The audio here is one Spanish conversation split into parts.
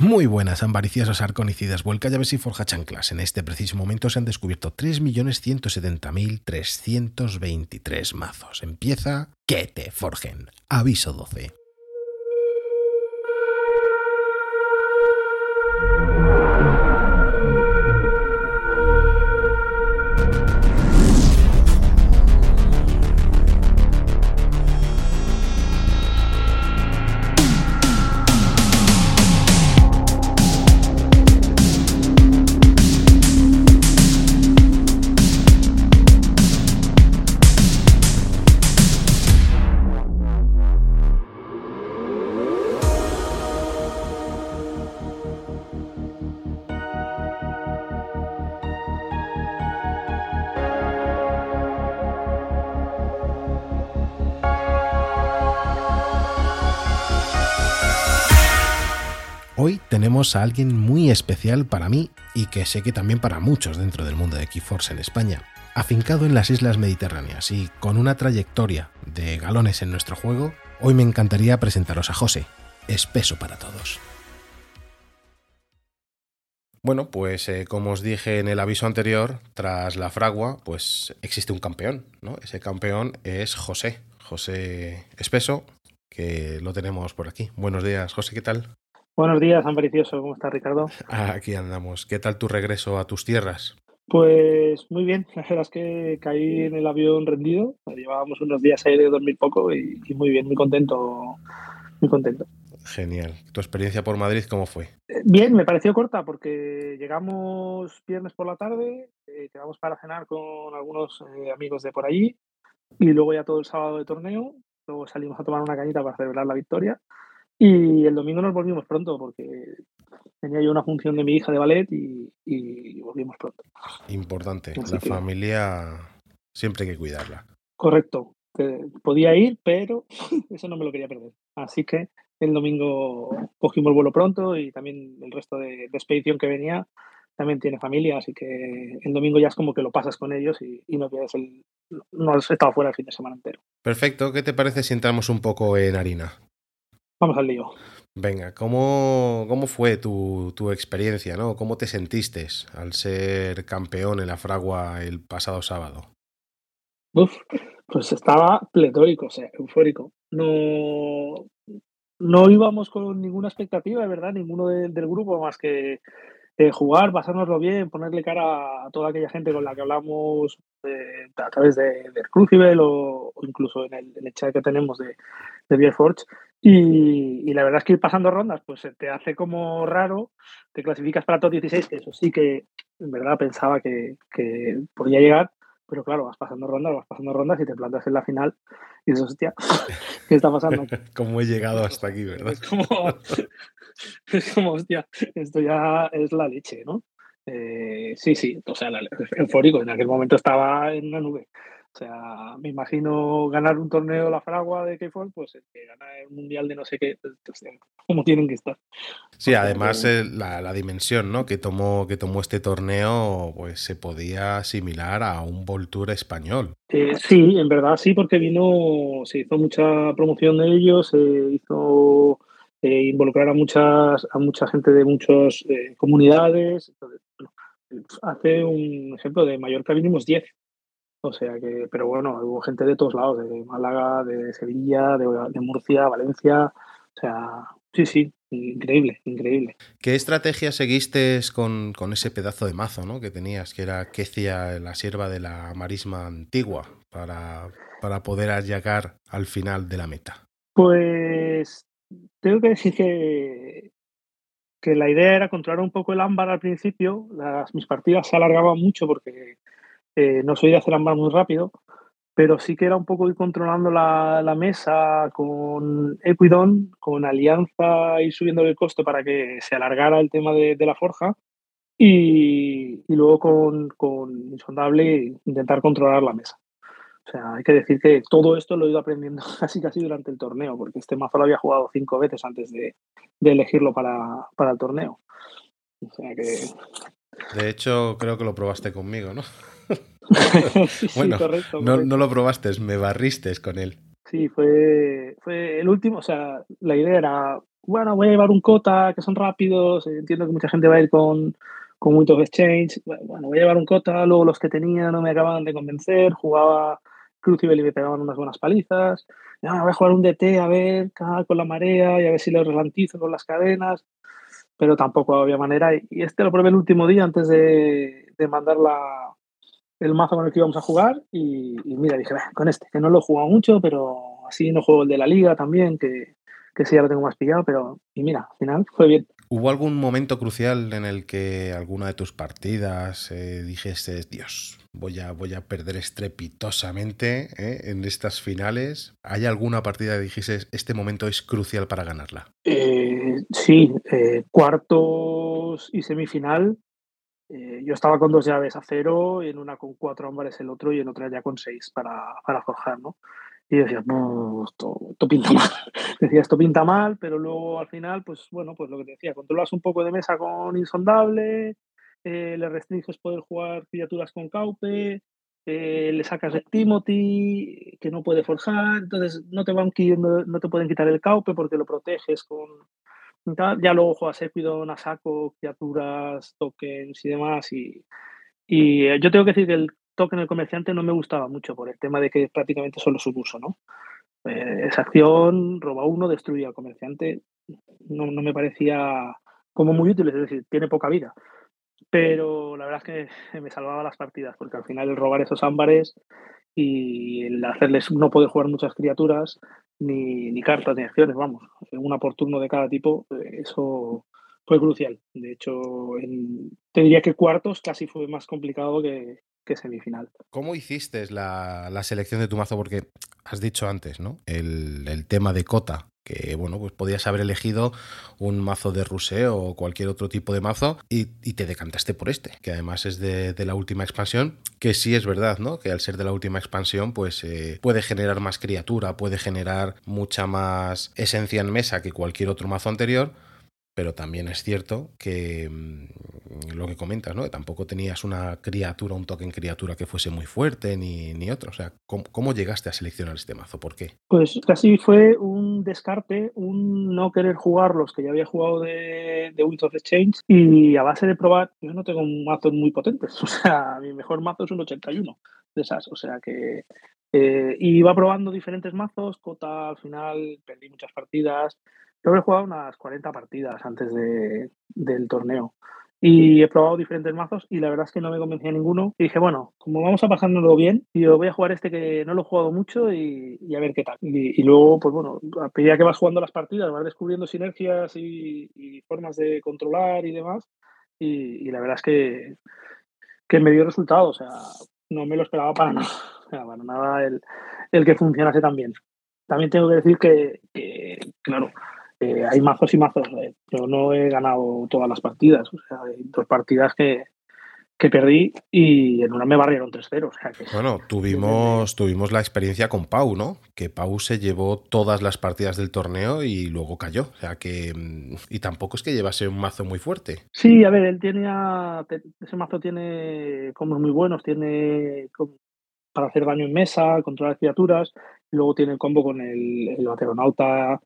Muy buenas, ambariciosos arconicidas, vuelca llaves y forja chanclas. En este preciso momento se han descubierto 3.170.323 mazos. Empieza que te forjen. Aviso 12. A alguien muy especial para mí y que sé que también para muchos dentro del mundo de Keyforce en España. Afincado en las islas mediterráneas y con una trayectoria de galones en nuestro juego, hoy me encantaría presentaros a José, espeso para todos. Bueno, pues eh, como os dije en el aviso anterior, tras la fragua, pues existe un campeón, ¿no? Ese campeón es José, José Espeso, que lo tenemos por aquí. Buenos días, José, ¿qué tal? Buenos días, San Precioso. ¿Cómo estás, Ricardo? Aquí andamos. ¿Qué tal tu regreso a tus tierras? Pues muy bien. La verdad es que caí en el avión rendido. Llevábamos unos días ahí de dormir poco y, y muy bien, muy contento. Muy contento. Genial. ¿Tu experiencia por Madrid cómo fue? Eh, Bien, me pareció corta porque llegamos viernes por la tarde, eh, quedamos para cenar con algunos eh, amigos de por allí y luego ya todo el sábado de torneo, luego salimos a tomar una cañita para celebrar la victoria y el domingo nos volvimos pronto porque tenía yo una función de mi hija de ballet y, y volvimos pronto. Importante. Así La que- familia siempre hay que cuidarla. Correcto. Podía ir, pero eso no me lo quería perder. Así que el domingo cogimos vuelo pronto y también el resto de, de expedición que venía también tiene familia, así que el domingo ya es como que lo pasas con ellos y, y no pierdes el. No has estado fuera el fin de semana entero. Perfecto. ¿Qué te parece si entramos un poco en harina? Vamos al lío. Venga, ¿cómo, cómo fue tu, tu experiencia, ¿no? ¿Cómo te sentiste al ser campeón en la fragua el pasado sábado? Uf, pues estaba pletórico, o sea, eufórico. No, no íbamos con ninguna expectativa, de verdad, ninguno de- del grupo, más que eh, jugar, pasárnoslo bien, ponerle cara a toda aquella gente con la que hablamos eh, a través de, de Crucible o, o incluso en el, en el chat que tenemos de, de Beer Forge. Y, y la verdad es que ir pasando rondas, pues se te hace como raro, te clasificas para top 16, que eso sí que en verdad pensaba que, que podía llegar, pero claro, vas pasando rondas, vas pasando rondas y te plantas en la final y dices, hostia, ¿qué está pasando? aquí?". ¿Cómo he llegado hasta aquí, verdad? Es como, es como, hostia, esto ya es la leche, ¿no? Eh, sí, sí, o sea, la- eufórico, en aquel momento estaba en una nube. O sea, me imagino ganar un torneo de la fragua de K4, pues el que gana el mundial de no sé qué, pues, o sea, ¿cómo tienen que estar? Sí, además eh, la, la dimensión ¿no? que, tomó, que tomó este torneo pues se podía asimilar a un Volture español. Eh, sí, en verdad sí, porque vino, se hizo mucha promoción de ellos, se hizo eh, involucrar a muchas, a mucha gente de muchas eh, comunidades. Entonces, hace un ejemplo de Mallorca vinimos 10. O sea que, pero bueno, hubo gente de todos lados, de Málaga, de Sevilla, de, de Murcia, Valencia. O sea, sí, sí, increíble, increíble. ¿Qué estrategia seguiste con, con ese pedazo de mazo ¿no? que tenías, que era Kecia, la sierva de la marisma antigua, para, para poder llegar al final de la meta? Pues tengo que decir que, que la idea era controlar un poco el ámbar al principio. Las, mis partidas se alargaban mucho porque eh, no soy de hacer ámbar muy rápido, pero sí que era un poco ir controlando la, mesa con Equidon, con Alianza, ir subiendo el coste para que se alargara el tema de, la forja. Y, luego con, con Insondable intentar controlar la mesa. O sea, hay que decir que todo esto lo he ido aprendiendo casi casi durante el torneo, porque este mazo lo había jugado cinco veces antes de, de elegirlo para, para el torneo. O sea que. De hecho, creo que lo probaste conmigo, ¿no? sí, Bueno, correcto, No, correcto. no lo probaste, me barriste con él. Sí, fue, fue el último. O sea, la idea era bueno, voy a llevar un Cota, que son rápidos, entiendo que mucha gente va a ir con, con muchos Exchange, bueno, voy a llevar un Cota, luego los que tenía no me acababan de convencer, jugaba Crucible y me pegaban unas buenas palizas, no, voy a jugar un DT a ver con la marea y a ver si lo relantizo con las cadenas, pero tampoco había manera. Y este lo probé el último día antes de, de mandar la, el mazo con el que íbamos a jugar y, mira, dije, con este, que no lo he jugado mucho, pero así no juego el de la liga también, que, que sí ya lo tengo más pillado, pero y mira, al final fue bien. ¿Hubo algún momento crucial en el que alguna de tus partidas eh, dijese, Dios, voy a, voy a perder estrepitosamente eh, en estas finales? ¿Hay alguna partida que dijese, este momento es crucial para ganarla? Eh, sí, cuartos y semifinal eh, yo estaba con dos llaves a cero, y en una con cuatro ámbares el otro y en otra ya con seis para, para forjar, ¿no? Y decía, no, esto, pinta mal. decía, esto pinta mal, pero luego al final, pues bueno, pues lo que te decía, controlas un poco de mesa con Insondable, eh, le restringes poder jugar criaturas con Caupe, eh, le sacas el Timothy, que no puede forjar, entonces no te, van, no te pueden quitar el Caupe porque lo proteges con, ya luego juegas Equidon, Nasako, criaturas, tokens y demás. Y, eh, yo tengo que decir que el token del comerciante no me gustaba mucho por el tema de que prácticamente solo su uso, ¿no? Eh, esa acción, roba uno, destruye al comerciante, no, no, me parecía como muy útil, es decir, tiene poca vida. Pero la verdad es que me salvaba las partidas, porque al final el robar esos ámbares y el hacerles no poder jugar muchas criaturas ni, ni cartas ni acciones, vamos, una por turno de cada tipo, eh, eso fue crucial. De hecho, te diría que cuartos casi fue más complicado que, semifinal. ¿Cómo hiciste la, la, selección de tu mazo? Porque has dicho antes, ¿no? El, el tema de cota que bueno, pues podías haber elegido un mazo de ruseo o cualquier otro tipo de mazo y, te decantaste por este, que además es de, la última expansión, que sí es verdad, ¿no? Que al ser de la última expansión, pues eh, puede generar más criatura, puede generar mucha más esencia en mesa que cualquier otro mazo anterior, pero también es cierto que mm, lo que comentas, ¿no? Que tampoco tenías una criatura, un token criatura que fuese muy fuerte ni, ni otro. O sea, ¿cómo, llegaste a seleccionar este mazo? ¿Por qué? Pues casi fue un descarte, un no querer jugar los que ya había jugado de, de Winds of Exchange y a base de probar, yo no tengo un mazo muy potentes. O sea, mi mejor mazo es un 81 de esas. O sea que eh, iba probando diferentes mazos, Cota al final perdí muchas partidas, yo he jugado unas 40 partidas antes de, del torneo y he probado diferentes mazos y la verdad es que no me convencía ninguno. Y dije, bueno, como vamos a pasárnoslo bien, yo voy a jugar este que no lo he jugado mucho y, a ver qué tal. Y, luego, pues bueno, a medida que vas jugando las partidas, vas descubriendo sinergias y, formas de controlar y demás. Y, la verdad es que, que me dio resultado, o sea, no me lo esperaba para nada, para nada el, el que funcionase tan bien. También tengo que decir que, que claro, eh, hay mazos y mazos. Eh. Yo no he ganado todas las partidas. O sea, hay dos partidas que, que perdí y en una me barrieron 3-0. O sea bueno, tuvimos, tuvimos la experiencia con Pau, ¿no? Que Pau se llevó todas las partidas del torneo y luego cayó. O sea que. Mm, y tampoco es que llevase un mazo muy fuerte. Sí, a ver, él tiene. Ese mazo tiene combos muy buenos. Tiene para hacer daño en mesa, controlar criaturas. Luego tiene el combo con el, el bateronauta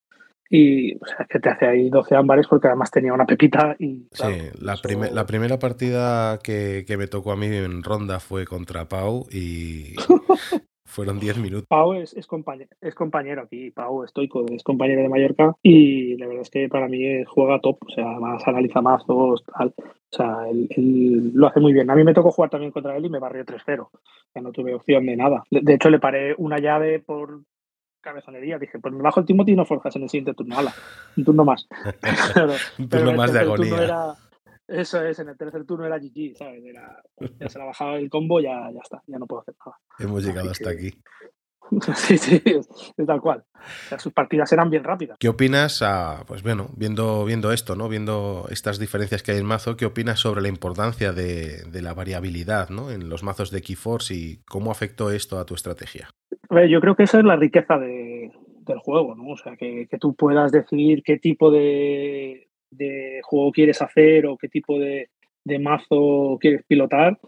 y o sea, que te hace ahí 12 ámbares porque además tenía una pepita y... sí, la, la primera partida que, que, me tocó a mí en ronda fue contra Pau y fueron 10 minutos. Pau es, es, compañero, es compañero aquí, Pau estoico, es compañero de Mallorca y la verdad es que para mí juega top, o sea, más analiza mazos, tal. O sea, él, lo hace muy bien. A mí me tocó jugar también contra él y me barrió 3-0. O sea, no tuve opción de nada. de hecho, le paré una llave por cabezonería. Dije, pues me bajo el Timothy y no forjas en el siguiente turno. Hala, un turno más. un turno más de agonía. eso es, en el tercer turno era GG, ¿sabes? ya se la bajaba el combo, ya, ya está, ya no puedo hacer nada. Hemos llegado hasta aquí. Sí, sí, es, tal cual. sus partidas eran bien rápidas. ¿Qué opinas, a, pues bueno, viendo, viendo esto, ¿no? Viendo estas diferencias que hay en mazo, ¿qué opinas sobre la importancia de, de la variabilidad ¿no? en los mazos de Keyforce y cómo afectó esto a tu estrategia? yo creo que esa es la riqueza de, del juego, ¿no? O sea, que, que, tú puedas decidir qué tipo de, de, juego quieres hacer o qué tipo de, de mazo quieres pilotar,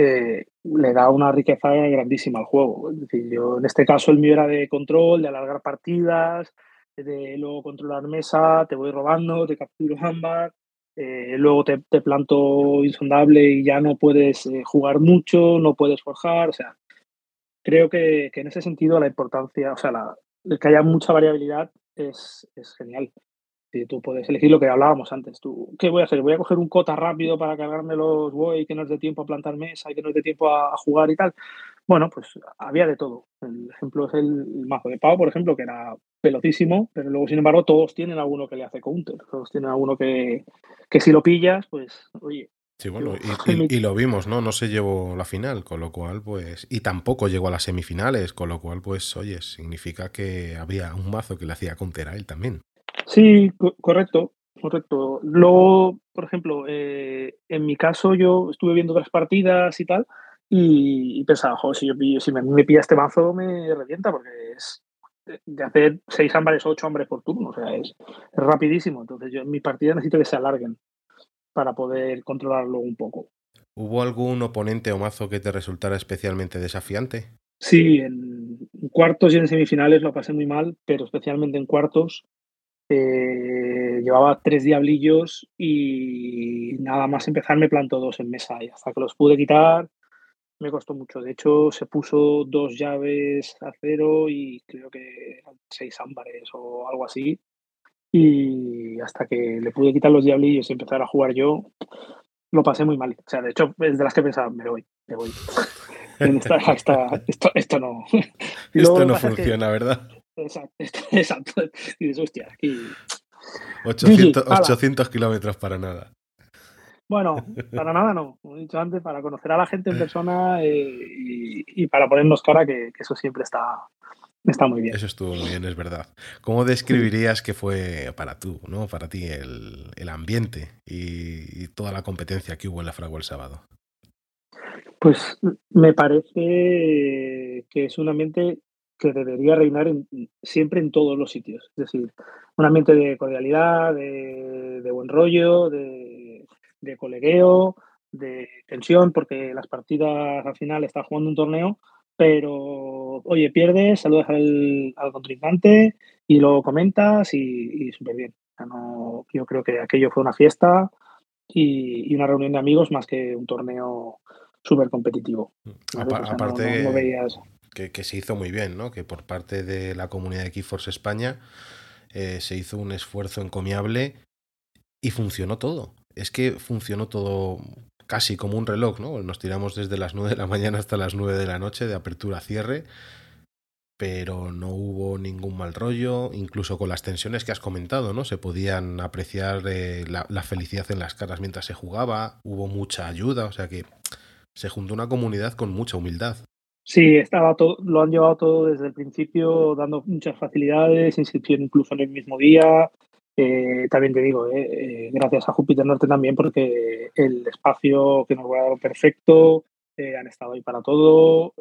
eh, le da una riqueza grandísima al juego. Es yo en este caso el mío era de control, de alargar partidas, de luego controlar mesa, te voy robando, te capturo ámbar, eh, luego te, planto insondable y ya no puedes eh, jugar mucho, no puedes forjar, o sea, creo que, en ese sentido la importancia, o sea, la, el que haya mucha variabilidad es genial. Si tú puedes elegir lo que hablábamos antes. Tú, ¿Qué voy a hacer? ¿Voy a coger un cota rápido para cargarme los voy que no es de tiempo a plantar mesa y que no es de tiempo a, jugar y tal? Bueno, pues había de todo. El ejemplo es el, mazo de Pau, por ejemplo, que era velotísimo, pero luego, sin embargo, todos tienen alguno que le hace counter. Todos tienen alguno que, que si lo pillas, pues, oye, Sí, bueno, y, lo vimos, ¿no? No se llevó la final, con lo cual, pues. Y tampoco llegó a las semifinales, con lo cual, pues, oye, significa que había un mazo que le hacía counter a él también. Sí, correcto, correcto. Luego, por ejemplo, eh, en mi caso yo estuve viendo otras partidas y tal y, pensaba, joder, si, yo si me, me pilla este mazo me revienta porque es de hacer seis ámbares, ocho hombres por turno, o sea, es, rapidísimo. Entonces yo en mi partida necesito que se alarguen para poder controlarlo un poco. ¿Hubo algún oponente o mazo que te resultara especialmente desafiante? Sí, en cuartos y en semifinales lo pasé muy mal, pero especialmente en cuartos eh, llevaba tres diablillos y nada más empezar me plantó dos en mesa y hasta que los pude quitar me costó mucho. De hecho, se puso dos llaves a cero y creo que eran seis ámbares o algo así. Y hasta que le pude quitar los diablillos y empezar a jugar yo, lo pasé muy mal. O sea, de hecho, es de las que pensaba, me voy, me voy. esto, no. esto no funciona, ¿verdad? Exacto, exacto. Y dices, hostia, aquí. 800, kilómetros para nada. Bueno, para nada no. Como he dicho antes, para conocer a la gente en persona eh, y, para ponernos cara, que, eso siempre está, está muy bien. Eso estuvo muy bien, es verdad. ¿Cómo describirías que fue para tú, ¿no? para ti, el, ambiente y, toda la competencia que hubo en la Fragua el sábado? Pues me parece que es un ambiente que debería reinar siempre en todos los sitios. Es decir, un ambiente de cordialidad, de, buen rollo, de, colegueo, de tensión, porque las partidas al final están jugando un torneo, pero oye, pierdes, saludas al, contrincante y lo comentas y, súper bien. yo creo que aquello fue una fiesta y, una reunión de amigos más que un torneo súper competitivo. aparte, que, se hizo muy bien, ¿no? Que por parte de la comunidad de Keyforce España eh, se hizo un esfuerzo encomiable y funcionó todo. Es que funcionó todo casi como un reloj, ¿no? Nos tiramos desde las 9 de la mañana hasta las 9 de la noche, de apertura a cierre, pero no hubo ningún mal rollo, incluso con las tensiones que has comentado, ¿no? Se podían apreciar eh, la, la, felicidad en las caras mientras se jugaba, hubo mucha ayuda, o sea que se juntó una comunidad con mucha humildad. Sí, estaba todo, lo han llevado todo desde el principio, dando muchas facilidades, inscripción incluso en el mismo día. Eh, también te digo, eh, eh, gracias a Júpiter Norte también, porque el espacio que nos ha dado perfecto, han estado ahí para todo,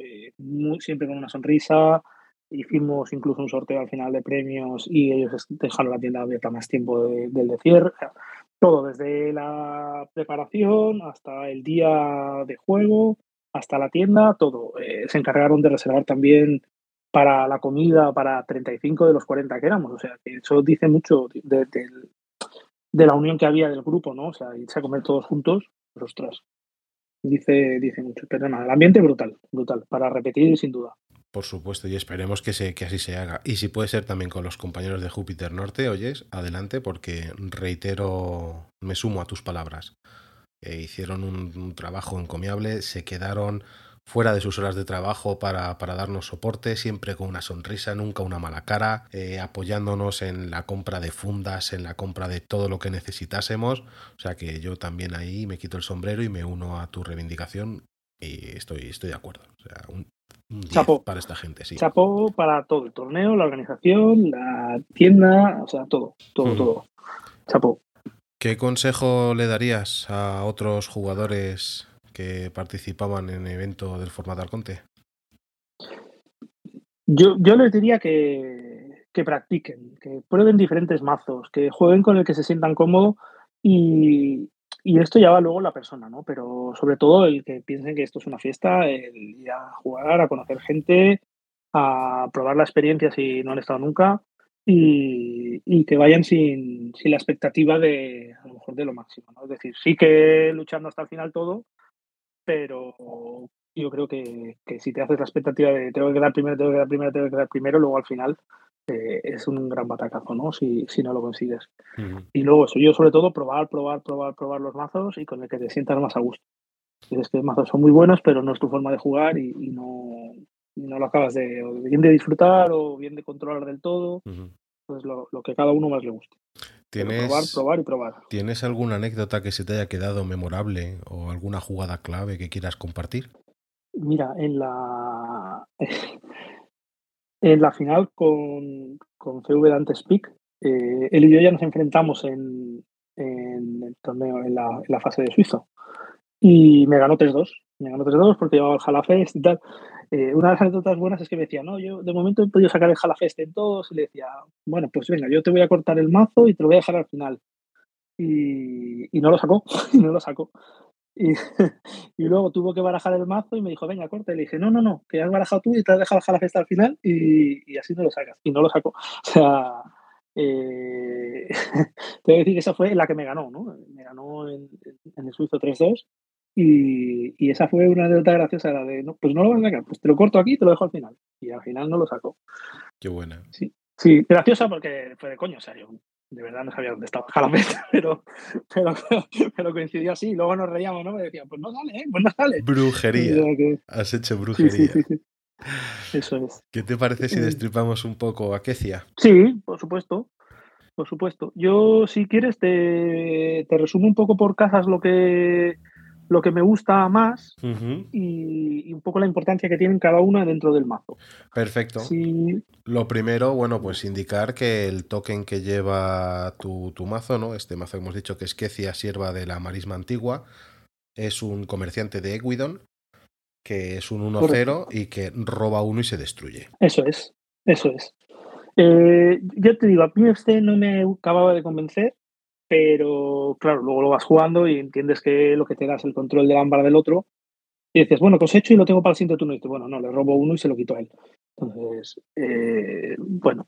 siempre con una sonrisa. Hicimos incluso un sorteo al final de premios y ellos dejaron la tienda abierta más tiempo del de cierre. todo, desde la preparación hasta el día de juego hasta la tienda, todo. Eh, se encargaron de reservar también para la comida para 35 de los 40 que éramos. O sea, eso dice mucho de, la unión que había del grupo, ¿no? O sea, irse a comer todos juntos, pues ostras, dice, dice mucho. Pero nada, el ambiente brutal, brutal, para repetir sin duda. Por supuesto, y esperemos que, se, que así se haga. Y si puede ser también con los compañeros de Júpiter Norte, oyes, adelante, porque reitero, me sumo a tus palabras. Eh, hicieron un, trabajo encomiable, se quedaron fuera de sus horas de trabajo para, para darnos soporte, siempre con una sonrisa, nunca una mala cara, eh, apoyándonos en la compra de fundas, en la compra de todo lo que necesitásemos. O sea que yo también ahí me quito el sombrero y me uno a tu reivindicación y estoy, estoy de acuerdo. O sea, un, Chapo. para esta gente, sí. Chapo para todo, el torneo, la organización, la tienda, o sea, todo, todo, todo. Chapo. ¿Qué consejo le darías a otros jugadores que participaban en el evento del formato Arconte? Yo, yo les diría que, que, practiquen, que prueben diferentes mazos, que jueguen con el que se sientan cómodos y, y, esto ya va luego la persona, ¿no? Pero sobre todo el que piensen que esto es una fiesta, el ir a jugar, a conocer gente, a probar la experiencia si no han estado nunca y, y que vayan sin, sin, la expectativa de a lo mejor de lo máximo. ¿no? Es decir, sí que luchando hasta el final todo, pero yo creo que, que, si te haces la expectativa de tengo que quedar primero, tengo que quedar primero, tengo que quedar primero, luego al final eh, es un gran batacazo, ¿no? Si, si no lo consigues. Uh -huh. Y luego eso, yo sobre todo probar, probar, probar, probar los mazos y con el que te sientas más a gusto. Es que los mazos son muy buenos, pero no es tu forma de jugar y, y no, no lo acabas de bien de disfrutar o bien de controlar del todo. Uh -huh. Pues lo, lo, que cada uno más le guste. ¿Tienes, probar, probar y probar. ¿Tienes alguna anécdota que se te haya quedado memorable o alguna jugada clave que quieras compartir? Mira, en la en la final con, con CV Dante Speak, eh, él y yo ya nos enfrentamos en, en el torneo, en la, en la fase de suizo. Y me ganó 3-2. Me ganó 3-2 porque llevaba el Jalafest y tal. Eh, una de las anécdotas buenas es que me decía, no, yo de momento he podido sacar el Jalafest en todos. Y le decía, bueno, pues venga, yo te voy a cortar el mazo y te lo voy a dejar al final. Y, y no lo sacó, y no lo sacó. Y, y, luego tuvo que barajar el mazo y me dijo, venga, corta. Y le dije, no, no, no, que has barajado tú y te has dejado el Jalafest al final y, y, así no lo sacas. Y no lo sacó. O sea, eh, te voy a decir que esa fue la que me ganó, ¿no? Me ganó en, en el suizo 3-2 y, y, esa fue una anécdota graciosa, la de, no, pues no lo vas a sacar, pues te lo corto aquí y te lo dejo al final. Y al final no lo sacó. Qué buena. Sí, sí graciosa porque fue de coño, o sea, yo de verdad no sabía dónde estaba Jalapet, pero, pero, pero coincidió así. Luego nos reíamos, ¿no? Me decían, pues no sale, ¿eh? Pues no sale. Brujería. Que... Has hecho brujería. Sí, sí, sí, Eso es. ¿Qué te parece si destripamos un poco a Kecia? Sí, por supuesto. Por supuesto. Yo, si quieres, te, te resumo un poco por casas lo que, lo que me gusta más uh -huh. y, y, un poco la importancia que tienen cada una dentro del mazo. Perfecto. Sí. Lo primero, bueno, pues indicar que el token que lleva tu, tu mazo, ¿no? Este mazo que hemos dicho que es Kecia, sierva de la marisma antigua, es un comerciante de Equidon, que es un 1-0 y que roba uno y se destruye. Eso es, eso es. Eh, yo te digo, a mí este no me acababa de convencer, pero claro, luego lo vas jugando y entiendes que lo que te da es el control del ámbar del otro. Y dices, bueno, cosecho y lo tengo para el siguiente turno. Y dices, bueno, no, le robo uno y se lo quito a él. Entonces, eh, bueno,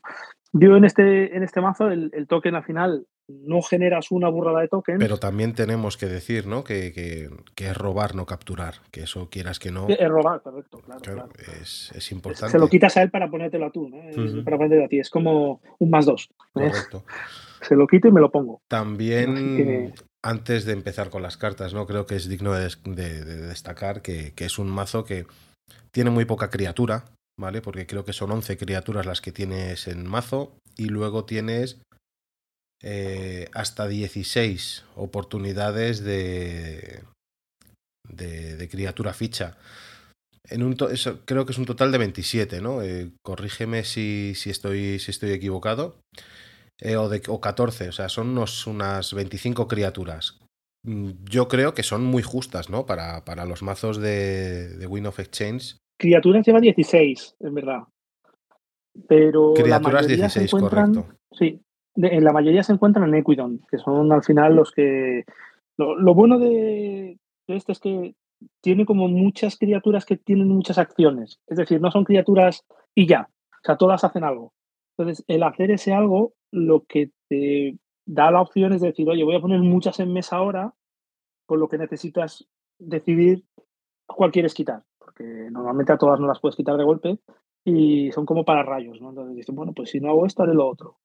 yo en este, en este mazo el, el, token al final no generas una burrada de tokens. Pero también tenemos que decir, ¿no? Que, que, que es robar, no capturar. Que eso quieras que no. Es robar, correcto, claro. claro, claro. Es, es, importante. Se lo quitas a él para ponértelo a tú. Uh -huh. Para ponértelo a ti. Es como un más dos. ¿eh? Correcto. Se lo quito y me lo pongo. También. Que... Antes de empezar con las cartas, ¿no? Creo que es digno de, de, de destacar que, que es un mazo que tiene muy poca criatura, ¿vale? Porque creo que son 11 criaturas las que tienes en mazo y luego tienes eh, hasta 16 oportunidades de, de, de criatura ficha. En un eso, creo que es un total de 27, ¿no? Eh, corrígeme si, si, estoy, si estoy equivocado. Eh, o, de, o 14, o sea, son unos, unas 25 criaturas. Mm, yo creo que son muy justas, ¿no? Para, para los mazos de, de Win of Exchange criaturas lleva 16, en verdad. Pero criaturas 16, correcto. Sí, de, en la mayoría se encuentran en Equidon, que son al final los que... Lo, lo bueno de, de, este es que tiene como muchas criaturas que tienen muchas acciones. Es decir, no son criaturas y ya. O sea, todas hacen algo. Entonces, el hacer ese algo, lo que te da la opción es decir, oye, voy a poner muchas en mesa ahora, con lo que necesitas decidir cuál quieres quitar porque normalmente a todas no las puedes quitar de golpe y son como para rayos, ¿no? Entonces dicen, bueno, pues si no hago esto, haré lo otro.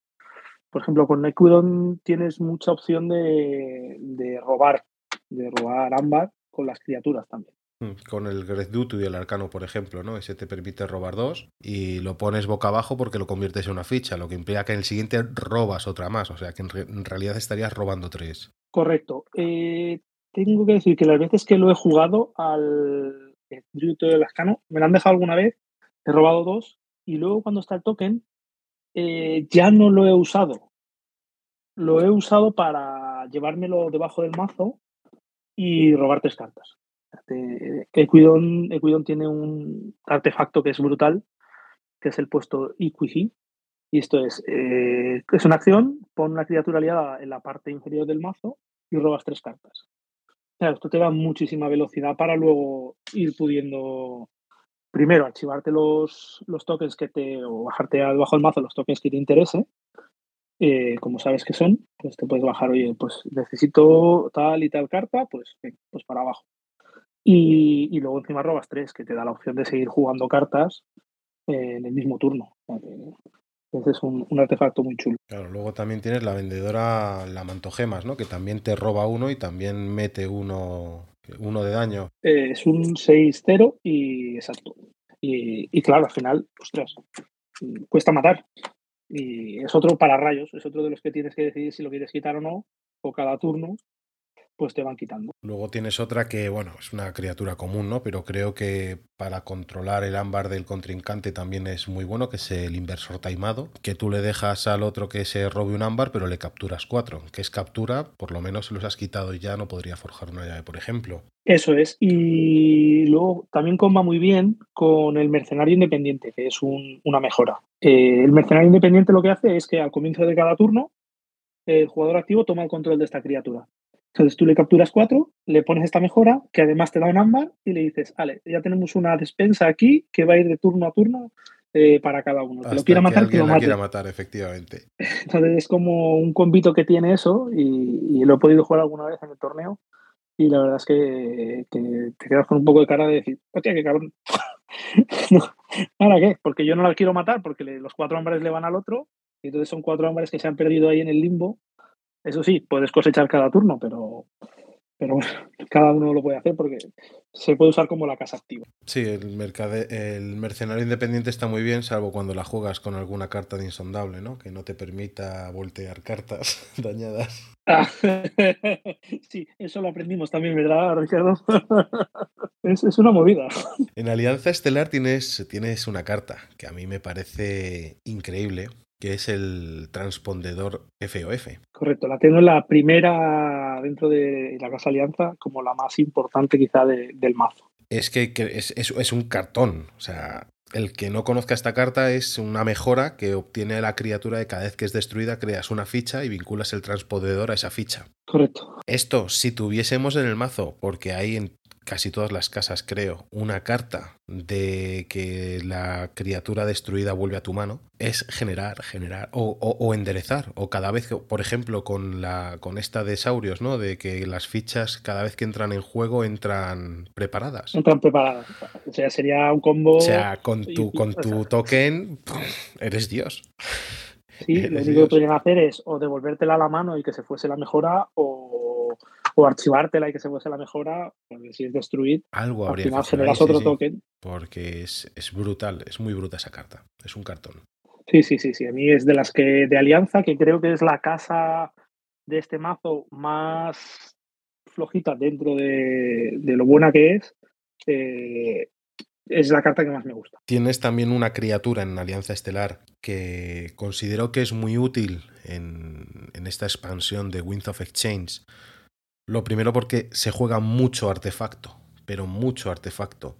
Por ejemplo, con Equidon tienes mucha opción de, de robar, de robar ámbar con las criaturas también. Hmm, Con el Grezdutu y el Arcano, por ejemplo, ¿no? Ese te permite robar dos y lo pones boca abajo porque lo conviertes en una ficha, lo que implica que en el siguiente robas otra más, o sea que en, re en realidad estarías robando tres. Correcto. Eh, tengo que decir que las veces que lo he jugado al, Tributo del Ascano, me lo han dejado alguna vez, he robado dos y luego cuando está el token eh, ya no lo he usado. Lo he usado para llevármelo debajo del mazo y robar tres cartas. Equidon, Equidon tiene un artefacto que es brutal, que es el puesto Equigy. Y esto es, eh, es una acción, pon una criatura aliada en la parte inferior del mazo y robas tres cartas. Esto te da muchísima velocidad para luego ir pudiendo, primero, archivarte los, los tokens que te, o bajarte debajo del mazo los tokens que te interese, eh, como sabes que son, pues te puedes bajar, oye, pues necesito tal y tal carta, pues, pues para abajo. Y, y, luego encima robas tres, que te da la opción de seguir jugando cartas en el mismo turno. Entonces es un, un, artefacto muy chulo. Claro, luego también tienes la vendedora, la mantogemas, ¿no? Que también te roba uno y también mete uno, uno de daño. Eh, es un 6-0 y exacto. Y, y, claro, al final, ostras, cuesta matar. Y es otro para rayos, es otro de los que tienes que decidir si lo quieres quitar o no, o cada turno pues te van quitando. Luego tienes otra que, bueno, es una criatura común, ¿no? Pero creo que para controlar el ámbar del contrincante también es muy bueno, que es el inversor taimado, que tú le dejas al otro que se robe un ámbar, pero le capturas cuatro, que es captura, por lo menos se los has quitado y ya no podría forjar una llave, por ejemplo. Eso es, y luego también comba muy bien con el mercenario independiente, que es un, una mejora. Eh, el mercenario independiente lo que hace es que al comienzo de cada turno, el jugador activo toma el control de esta criatura. Entonces tú le capturas cuatro, le pones esta mejora, que además te da un ámbar, y le dices, vale, ya tenemos una despensa aquí que va a ir de turno a turno eh, para cada uno. Hasta que lo quiera matar, que, lo mate. quiera matar, efectivamente. Entonces es como un convito que tiene eso, y, y, lo he podido jugar alguna vez en el torneo, y la verdad es que, que te quedas con un poco de cara de decir, hostia, qué cabrón. no, ¿Para qué? Porque yo no la quiero matar, porque le, los cuatro hombres le van al otro, y entonces son cuatro hombres que se han perdido ahí en el limbo, eso sí, puedes cosechar cada turno, pero, pero cada uno lo puede hacer porque se puede usar como la casa activa. Sí, el, mercade el mercenario independiente está muy bien, salvo cuando la juegas con alguna carta de insondable, ¿no? Que no te permita voltear cartas dañadas. Ah, sí, eso lo aprendimos también, ¿verdad, Ricardo? es, es, una movida. En Alianza Estelar tienes, tienes una carta que a mí me parece increíble, que es el transpondedor FOF. Correcto, la tengo en la primera dentro de la Casa Alianza como la más importante quizá de, del mazo. Es que, que es, es, es, un cartón, o sea, el que no conozca esta carta es una mejora que obtiene la criatura de cada vez que es destruida, creas una ficha y vinculas el transpondedor a esa ficha. Correcto. Esto, si tuviésemos en el mazo, porque hay en casi todas las casas, creo, una carta de que la criatura destruida vuelve a tu mano, es generar, generar o, o, o enderezar. O cada vez que, por ejemplo, con, la, con esta de Saurios, ¿no? De que las fichas cada vez que entran en juego entran preparadas. Entran preparadas. O sea, sería un combo. O sea, con tu, con tu token, eres Dios. Sí, lo único que podrían hacer es o devolvértela a la mano y que se fuese la mejora o, o archivártela y que se fuese la mejora, porque si es destruir, algo habría al final que generas otro sí, token. Porque es, es, brutal, es muy bruta esa carta, es un cartón. Sí, sí, sí, sí, a mí es de las que de Alianza, que creo que es la casa de este mazo más flojita dentro de, de lo buena que es. Eh, es la carta que más me gusta. Tienes también una criatura en Alianza Estelar que considero que es muy útil en, en esta expansión de Winds of Exchange. Lo primero porque se juega mucho artefacto, pero mucho artefacto.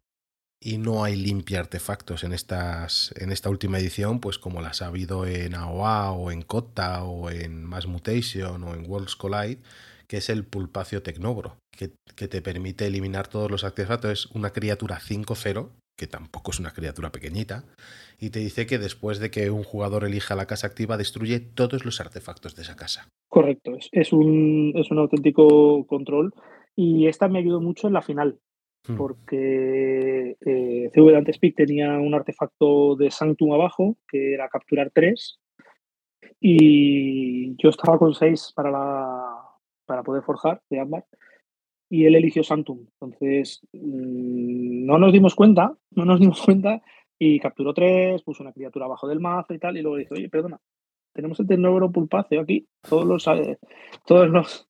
Y no hay limpia artefactos en, estas, en esta última edición, pues como las ha habido en AOA o en Kota o en Mass Mutation o en Worlds Collide, que es el Pulpacio Tecnobro, que, que, te permite eliminar todos los artefactos. Es una criatura 5-0, que tampoco es una criatura pequeñita, y te dice que después de que un jugador elija la casa activa, destruye todos los artefactos de esa casa. Correcto, es, es, un, es un auténtico control. Y esta me ayudó mucho en la final, Hmm. porque eh, CV Dante Speak tenía un artefacto de Sanctum abajo, que era capturar 3, y yo estaba con 6 para, la, para poder forjar de Ámbar, y él eligió Sanctum. Entonces, mmm, no nos dimos cuenta, no nos dimos cuenta, y capturó 3, puso una criatura abajo del mazo y tal, y luego dice, oye, perdona, tenemos el Tecnobro Pulpáceo aquí, todos los... Eh, todos los,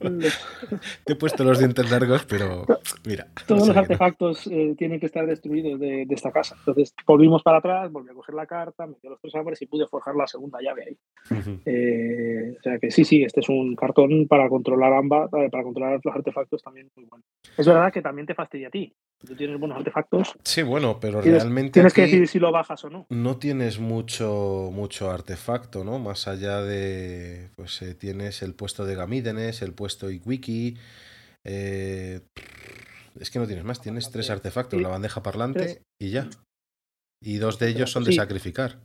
los... Te he puesto los dientes largos, pero mira. Todos los artefactos eh, tienen que estar destruidos de, de, esta casa. Entonces volvimos para atrás, volví a coger la carta, metí los tres árboles y pude forjar la segunda llave ahí. Uh -huh. eh, o sea que sí, sí, este es un cartón para controlar ambas, para controlar los artefactos también muy bueno. Es verdad que también te fastidia a ti. Tú tienes buenos artefactos. Sí, bueno, pero tienes, realmente. Tienes que decidir si lo bajas o no. No tienes mucho, mucho artefacto, ¿no? Más allá de. Pues eh, tienes el puesto de Gamídenes, el puesto Iwiki. Eh, es que no tienes más, tienes tres artefactos: la bandeja parlante y ya. Y dos de ellos son de sí. sacrificar.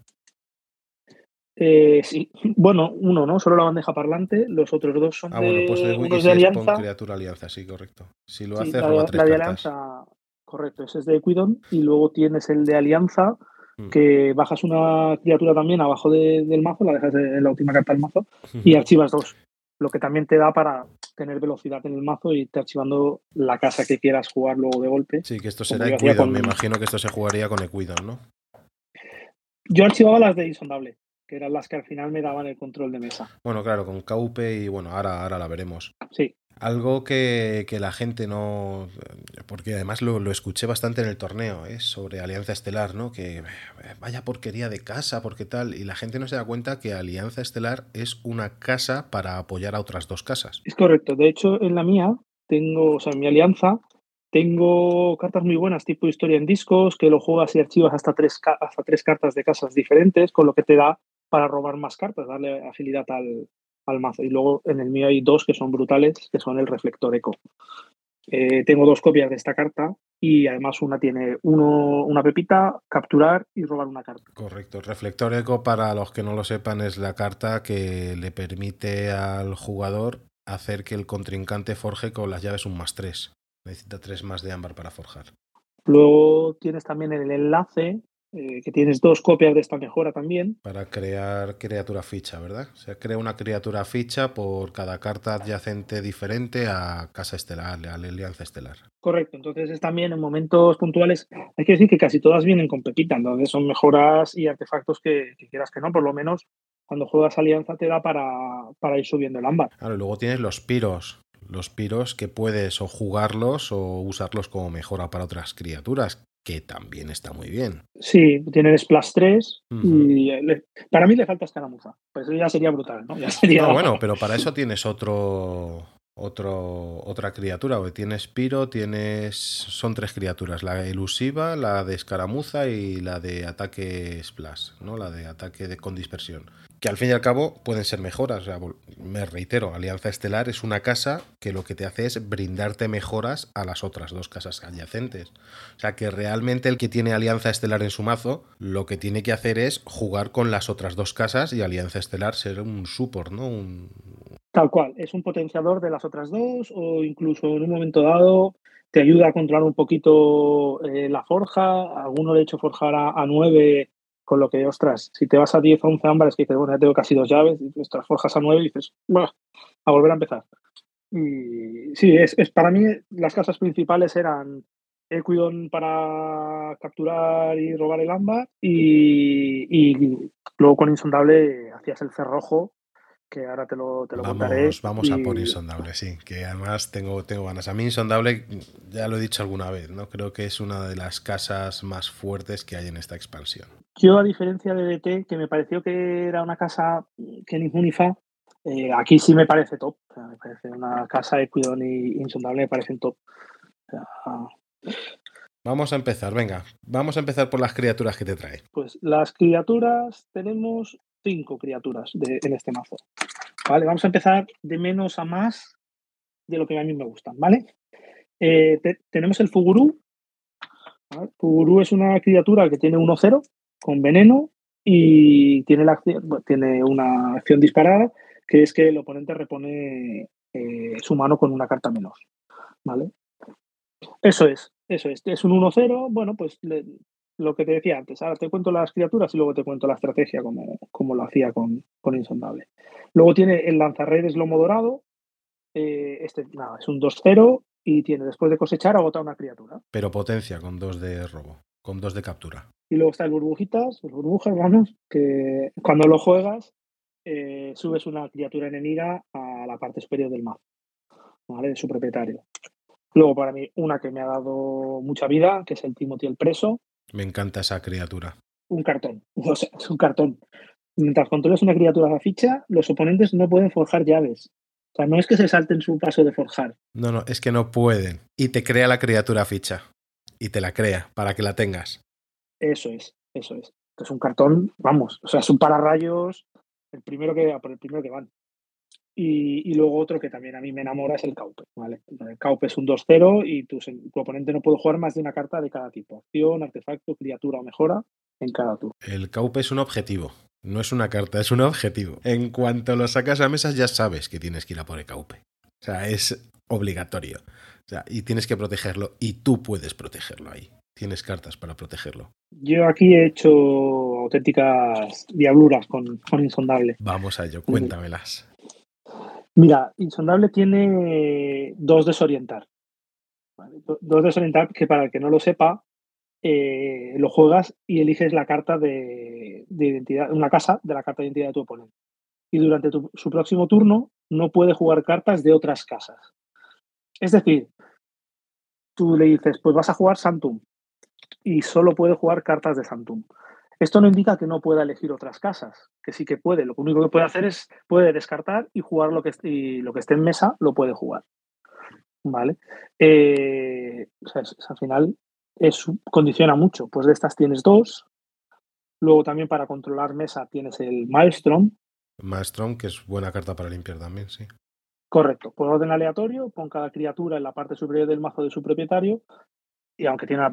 Eh, sí, bueno, uno, ¿no? Solo la bandeja parlante, los otros dos son Ah, de, bueno, pues el wiki unos de alianza. criatura alianza, sí, correcto. Si lo Sí, haces, la, roba de- tres la de alianza, correcto, ese es de Equidon. Y luego tienes el de alianza, Mm. que bajas una criatura también abajo de- del mazo, la dejas en la última carta del mazo, y archivas dos. Lo que también te da para tener velocidad en el mazo y irte archivando la casa que quieras jugar luego de golpe. Sí, que esto será Equidon. con- Me imagino que esto se jugaría con Equidon, ¿no? Yo archivaba las de insondable, que eran las que al final me daban el control de mesa. Bueno, claro, con Kaupe y bueno, ahora, ahora la veremos. Sí, Algo que, que la gente no. Porque además lo, lo escuché bastante en el torneo, ¿eh? sobre Alianza Estelar, ¿no? Que vaya porquería de casa, porque tal. Y la gente no se da cuenta que Alianza Estelar es una casa para apoyar a otras dos casas. es correcto. De hecho, en la mía tengo, o sea, en mi alianza, tengo cartas muy buenas, tipo historia en discos, que lo juegas y archivas hasta tres, hasta tres cartas de casas diferentes, con lo que te da para robar más cartas, darle agilidad al, al mazo. Y luego en el mío hay dos que son brutales, que son el reflector eco. Eh, tengo dos copias de esta carta y además una tiene uno, una pepita, capturar y robar una carta. Correcto. Reflector Eco, para los que no lo sepan, es la carta que le permite al jugador hacer que el contrincante forje con las llaves un más 3. Necesita 3 más de ámbar para forjar. Luego tienes también el enlace, eh, que tienes dos copias de esta mejora también. Para crear criatura ficha, ¿verdad? O sea, crea una criatura ficha por cada carta adyacente diferente a Casa Estelar, a la Alianza Estelar. Correcto, entonces es también en momentos puntuales, hay que decir que casi todas vienen con pepita, entonces son mejoras y artefactos que, que quieras que no, por lo menos cuando juegas alianza te da para, para ir subiendo el ámbar. Claro, y luego tienes los piros. Los piros que puedes o jugarlos o usarlos como mejora para otras criaturas, que también está muy bien. Sí, tienen Splash 3 Ujú. y le- para mí le falta escaramuza, pues eso ya sería brutal, ¿no? Ya sería... No, bueno, pero para eso tienes otro, otro, otra criatura. porque Tienes Piro, tienes. Son tres criaturas: la elusiva, la de escaramuza y la de ataque splash, ¿no? La de ataque de, con dispersión. Que al fin y al cabo pueden ser mejoras. Me reitero, Alianza Estelar es una casa que lo que te hace es brindarte mejoras a las otras dos casas adyacentes. O sea que realmente el que tiene Alianza Estelar en su mazo, lo que tiene que hacer es jugar con las otras dos casas y Alianza Estelar ser un support, ¿no? Tal cual, es un potenciador de las otras dos o incluso en un momento dado te ayuda a controlar un poquito eh, la forja. Alguno de hecho forjará a 9 con lo que, ostras, si te vas a 10 o 11 ámbares que dices, bueno, ya tengo casi dos llaves, y ostras, forjas a 9 y dices, bueno, a volver a empezar. Y sí, es, es para mí las casas principales eran Equidon para capturar y robar el ámbar y, y luego con Insondable hacías el cerrojo que ahora te lo, te lo contaré. Vamos, vamos a y- por Insondable, sí, que además tengo, tengo ganas. A mí Insondable, ya lo he dicho alguna vez, ¿no? Creo que es una de las casas más fuertes que hay en esta expansión. Yo, a diferencia de DT, que me pareció que era una casa que ni fu ni fa, eh, aquí sí me parece top. O sea, me parece una casa Equidon y Insondable me parecen top. O sea, Vamos a empezar, venga, vamos a empezar por las criaturas que te trae. Pues las criaturas, tenemos cinco criaturas de- en este mazo. Vale, vamos a empezar de menos a más de lo que a mí me gustan, ¿vale? Eh, te- tenemos el Fuguru. ¿vale? Fuguru es una criatura que tiene 1-0 con veneno y tiene, una acción disparada que es que el oponente repone eh, su mano con una carta menos, ¿vale? Eso es, eso es. Es un 1-0, bueno, pues lo que te decía antes, ahora te cuento las criaturas y luego te cuento la estrategia como, como lo hacía con, con Insondable. Luego tiene el lanzarredes lomo dorado, eh, este nada, es un 2-0 y tiene después de cosechar agota una criatura. Pero potencia con dos de robo, con dos de captura. Y luego está el burbujitas, el burbujas, vamos, que cuando lo juegas eh, subes una criatura enemiga a la parte superior del mazo, ¿vale? De su propietario. Luego para mí una que me ha dado mucha vida, que es el Timothy el preso, Me encanta esa criatura. un cartón. O sea, es un cartón. Mientras controles una criatura a la ficha, los oponentes no pueden forjar llaves. O sea, no es que se salten su paso de forjar. No, no, es que no pueden. Y te crea la criatura ficha. Y te la crea para que la tengas. Eso es, eso es. Es un cartón, vamos, o sea, es un pararrayos, el primero que el primero que van. Y, y luego otro que también a mí me enamora es el Caupe, ¿vale? El Caupe es un 2-0 y tu, tu oponente no puede jugar más de una carta de cada tipo. Acción, artefacto, criatura o mejora en cada turno. El Caupe es un objetivo. No es una carta, es un objetivo. En cuanto lo sacas a mesa, ya sabes que tienes que ir a por Ekaupe. O sea, es obligatorio. O sea, y tienes que protegerlo. Y tú puedes protegerlo ahí. Tienes cartas para protegerlo. Yo aquí he hecho auténticas diabluras con, con Insondable. Vamos a ello, cuéntamelas. Mira, Insondable tiene dos desorientar. Dos desorientar que para el que no lo sepa, eh, lo juegas y eliges la carta de, identidad, una casa de la carta de identidad de tu oponente. Y durante su próximo turno no puede jugar cartas de otras casas. Es decir, tú le dices, pues vas a jugar Santum y solo puede jugar cartas de Santum. Esto no indica que no pueda elegir otras casas, que sí que puede. Lo único que puede hacer es puede descartar y jugar lo que, y lo que esté en mesa, lo puede jugar. ¿Vale? Eh, al final es, condiciona mucho. Pues de estas tienes dos. Luego también para controlar mesa tienes el Maelstrom. Maelstrom, que es buena carta para limpiar también, sí. Correcto. Por orden aleatorio, pon cada criatura en la parte superior del mazo de su propietario y aunque tiene una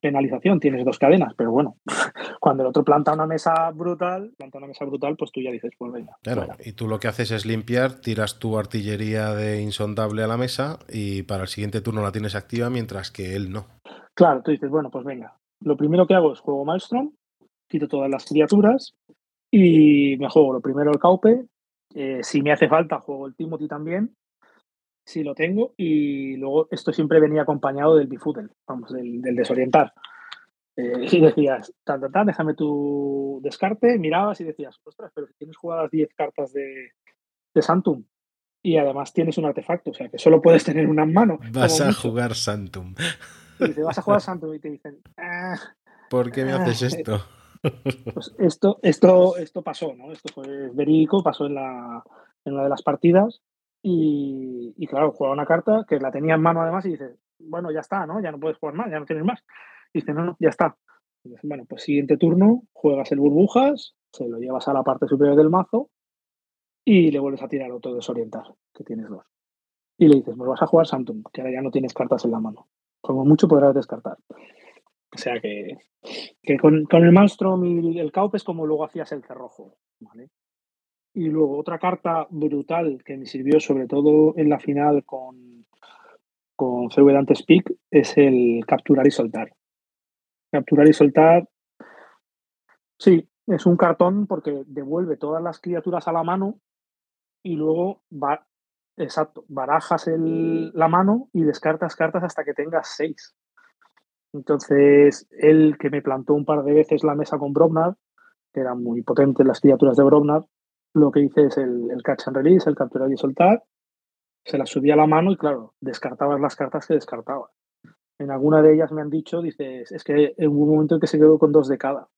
penalización, tienes dos cadenas, pero bueno, cuando el otro planta una mesa brutal, planta una mesa brutal, pues tú ya dices, pues venga. Claro, y tú lo que haces es limpiar, tiras tu artillería de insondable a la mesa y para el siguiente turno la tienes activa, mientras que él no. Claro, tú dices, bueno, pues venga, lo primero que hago es juego Maelstrom, quito todas las criaturas y me juego lo primero el Caupe, eh, si me hace falta juego el Timothy también sí lo tengo. Y luego esto siempre venía acompañado del bifudel, vamos, del, desorientar. Eh, y decías, tan, tan, tan, déjame tu descarte, mirabas y decías, ostras, pero si tienes jugadas 10 cartas de, de Santum y además tienes un artefacto, o sea que solo puedes tener una en mano. Vas a jugar Santum. Y vas a jugar Santum y te dicen, ah, ¿por qué me haces ah, esto? Pues esto, esto, esto pasó, ¿no? Esto fue verídico, pasó en, la, en una de las partidas y, claro, juega una carta que la tenía en mano además y dice, bueno, ya está, ¿no? Ya no puedes jugar más, ya no tienes más. Y dice, no, no, ya está. bueno, pues siguiente turno, juegas el burbujas, se lo llevas a la parte superior del mazo y le vuelves a tirar otro desorientar, que tienes dos. Y le dices, pues vas a jugar Santum, que ahora ya no tienes cartas en la mano. Como mucho podrás descartar. O sea que, que con, con, el Maelstrom y el Kaup es como luego hacías el cerrojo. ¿vale? Y luego otra carta brutal que me sirvió sobre todo en la final con, con Dante Speak es el capturar y soltar. Capturar y soltar, sí, es un cartón porque devuelve todas las criaturas a la mano y luego va, exacto, barajas el, la mano y descartas cartas hasta que tengas seis. Entonces, él que me plantó un par de veces la mesa con Brobnar, que eran muy potentes las criaturas de Brobnar, lo que hice es el, catch and release, el capturar y soltar, se las subía a la mano y claro, descartabas las cartas que descartabas. En alguna de ellas me han dicho, dices, es que en un momento en que se quedó con dos de cada.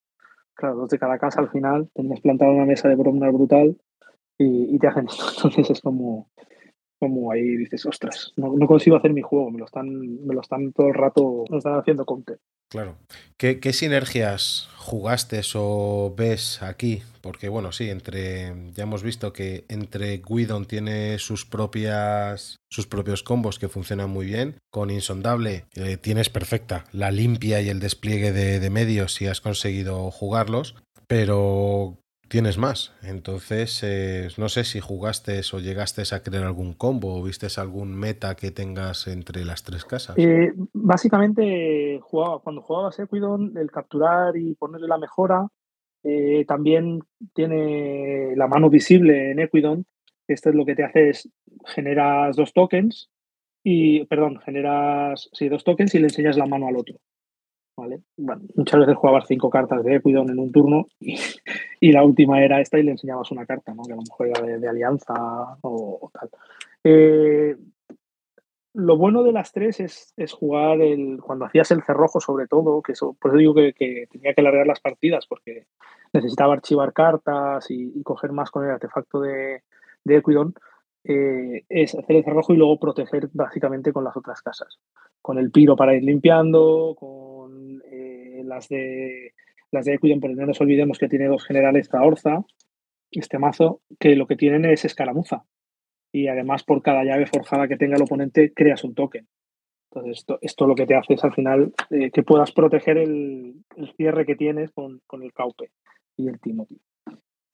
Claro, dos de cada casa al final, tenías plantado una mesa de bromar brutal y, te hacen esto. Entonces es como, como ahí dices, ostras, no, consigo hacer mi juego, me lo están, me lo están todo el rato, me están haciendo conte. Claro. ¿Qué, sinergias jugaste o ves aquí? Porque bueno, sí, entre ya hemos visto que entre Guidon tiene sus propias sus propios combos que funcionan muy bien. Con Insondable eh, tienes perfecta la limpia y el despliegue de, de medios si has conseguido jugarlos. Pero tienes más. Entonces, eh, no sé si jugaste o llegaste a crear algún combo o viste algún meta que tengas entre las tres casas. Eh, básicamente, jugaba, cuando jugabas Equidon, el capturar y ponerle la mejora, eh, también tiene la mano visible en Equidon. Esto es lo que te hace es generas dos tokens y, perdón, generas sí, dos tokens y le enseñas la mano al otro. Bueno, muchas veces jugabas cinco cartas de Equidon en un turno y, la última era esta y le enseñabas una carta, ¿no? que a lo mejor era de, alianza o, tal. Eh, lo bueno de las tres es, jugar el, cuando hacías el cerrojo sobre todo, que eso, por eso digo que, tenía que alargar las partidas porque necesitaba archivar cartas y, coger más con el artefacto de, de Equidon. Eh, es hacer el cerrojo y luego proteger básicamente con las otras casas. Con el piro para ir limpiando, con eh, las de las de Equidon, pero no nos olvidemos que tiene dos generales Orza, este mazo, que lo que tienen es escaramuza. Y además por cada llave forjada que tenga el oponente creas un token. Entonces esto, esto lo que te hace es al final eh, que puedas proteger el, cierre que tienes con, con el Caupe y el Timothy.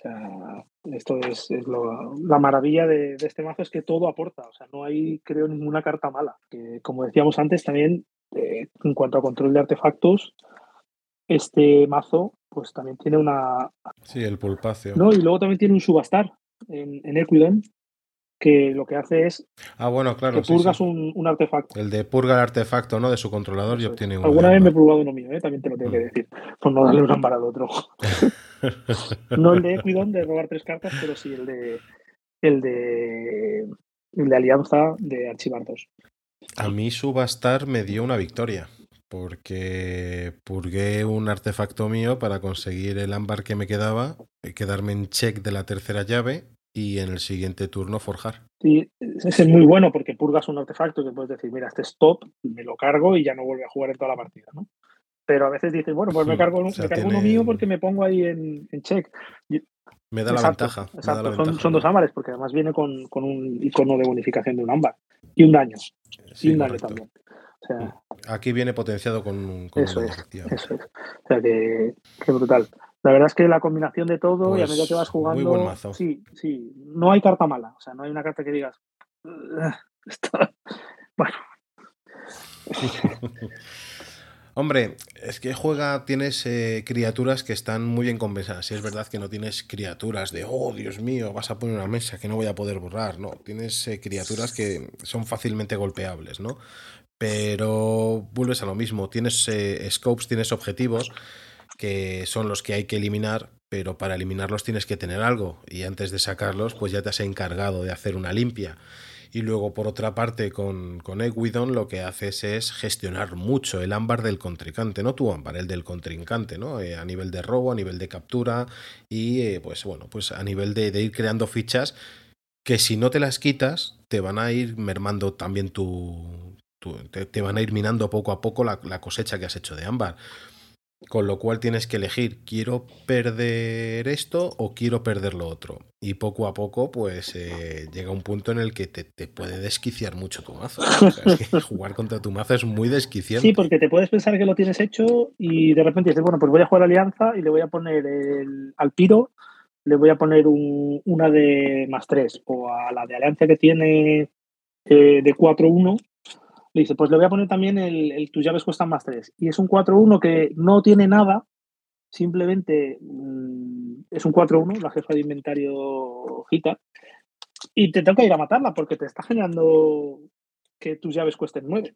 Sea, esto es, la maravilla de, este mazo es que todo aporta. O sea, no hay, creo, ninguna carta mala. Que, como decíamos antes, también eh, en cuanto a control de artefactos, este mazo pues también tiene una... Sí, el pulpacio. No, y luego también tiene un subastar en, en Equidon, que lo que hace es ah, bueno, claro, que purgas Un, artefacto. El de purga el artefacto ¿no? de su controlador y obtiene un. Alguna vez me he purgado uno mío, ¿eh? también te lo tengo que mm. decir, por no darle un ámbar al otro. no el de Equidon de robar tres cartas, pero sí el de el de el de Alianza de archivar dos. A mí Subastar me dio una victoria. Porque purgué un artefacto mío para conseguir el ámbar que me quedaba, quedarme en check de la tercera llave y en el siguiente turno forjar. Sí, es muy bueno porque purgas un artefacto que puedes decir, mira, este stop, me lo cargo y ya no vuelve a jugar en toda la partida, ¿no? Pero a veces dices, bueno, pues me hmm, cargo, uno mío porque me pongo ahí en, check. Me da la ventaja. son, dos ámbares porque además viene con, un icono de bonificación de un ámbar y un daño. y un daño también. Aquí viene potenciado con, con eso, es, eso es. O sea que, que brutal. La verdad es que la combinación de todo y a medida que vas pues, jugando. Sí, sí. No hay carta mala. O sea, no hay una carta que digas. Bueno. Hombre, es que juega, tienes eh, criaturas que están muy bien compensadas. Si es verdad que no tienes criaturas de, oh, Dios mío, vas a poner una mesa que no voy a poder borrar. No, tienes eh, criaturas que son fácilmente golpeables, ¿no? Pero vuelves a lo mismo. Tienes eh, scopes, tienes objetivos que son los que hay que eliminar, pero para eliminarlos tienes que tener algo y antes de sacarlos pues ya te has encargado de hacer una limpia. Y luego por otra parte con, con Equidon lo que haces es gestionar mucho el ámbar del contrincante, no tu ámbar, el del contrincante, ¿no? Eh, a nivel de robo, a nivel de captura y eh, pues bueno, pues a nivel de, ir creando fichas que si no te las quitas te van a ir mermando también tu... te, van a ir minando poco a poco la, la cosecha que has hecho de ámbar. Con lo cual tienes que elegir, ¿quiero perder esto o quiero perder lo otro? Y poco a poco, pues eh, llega un punto en el que te, puede desquiciar mucho tu mazo. jugar contra tu mazo es muy desquiciante. Sí, porque te puedes pensar que lo tienes hecho y de repente dices, bueno, pues voy a jugar Alianza y le voy a poner el, al Piro, le voy a poner una de más 3 o a la de Alianza que tiene eh, de 4-1 le dice, pues le voy a poner también el, tus llaves cuestan más 3. Y es un 4-1 que no tiene nada, simplemente mm, es un 4-1, la jefa de inventario Gita, y te toca ir a matarla porque te está generando que tus llaves cuesten 9.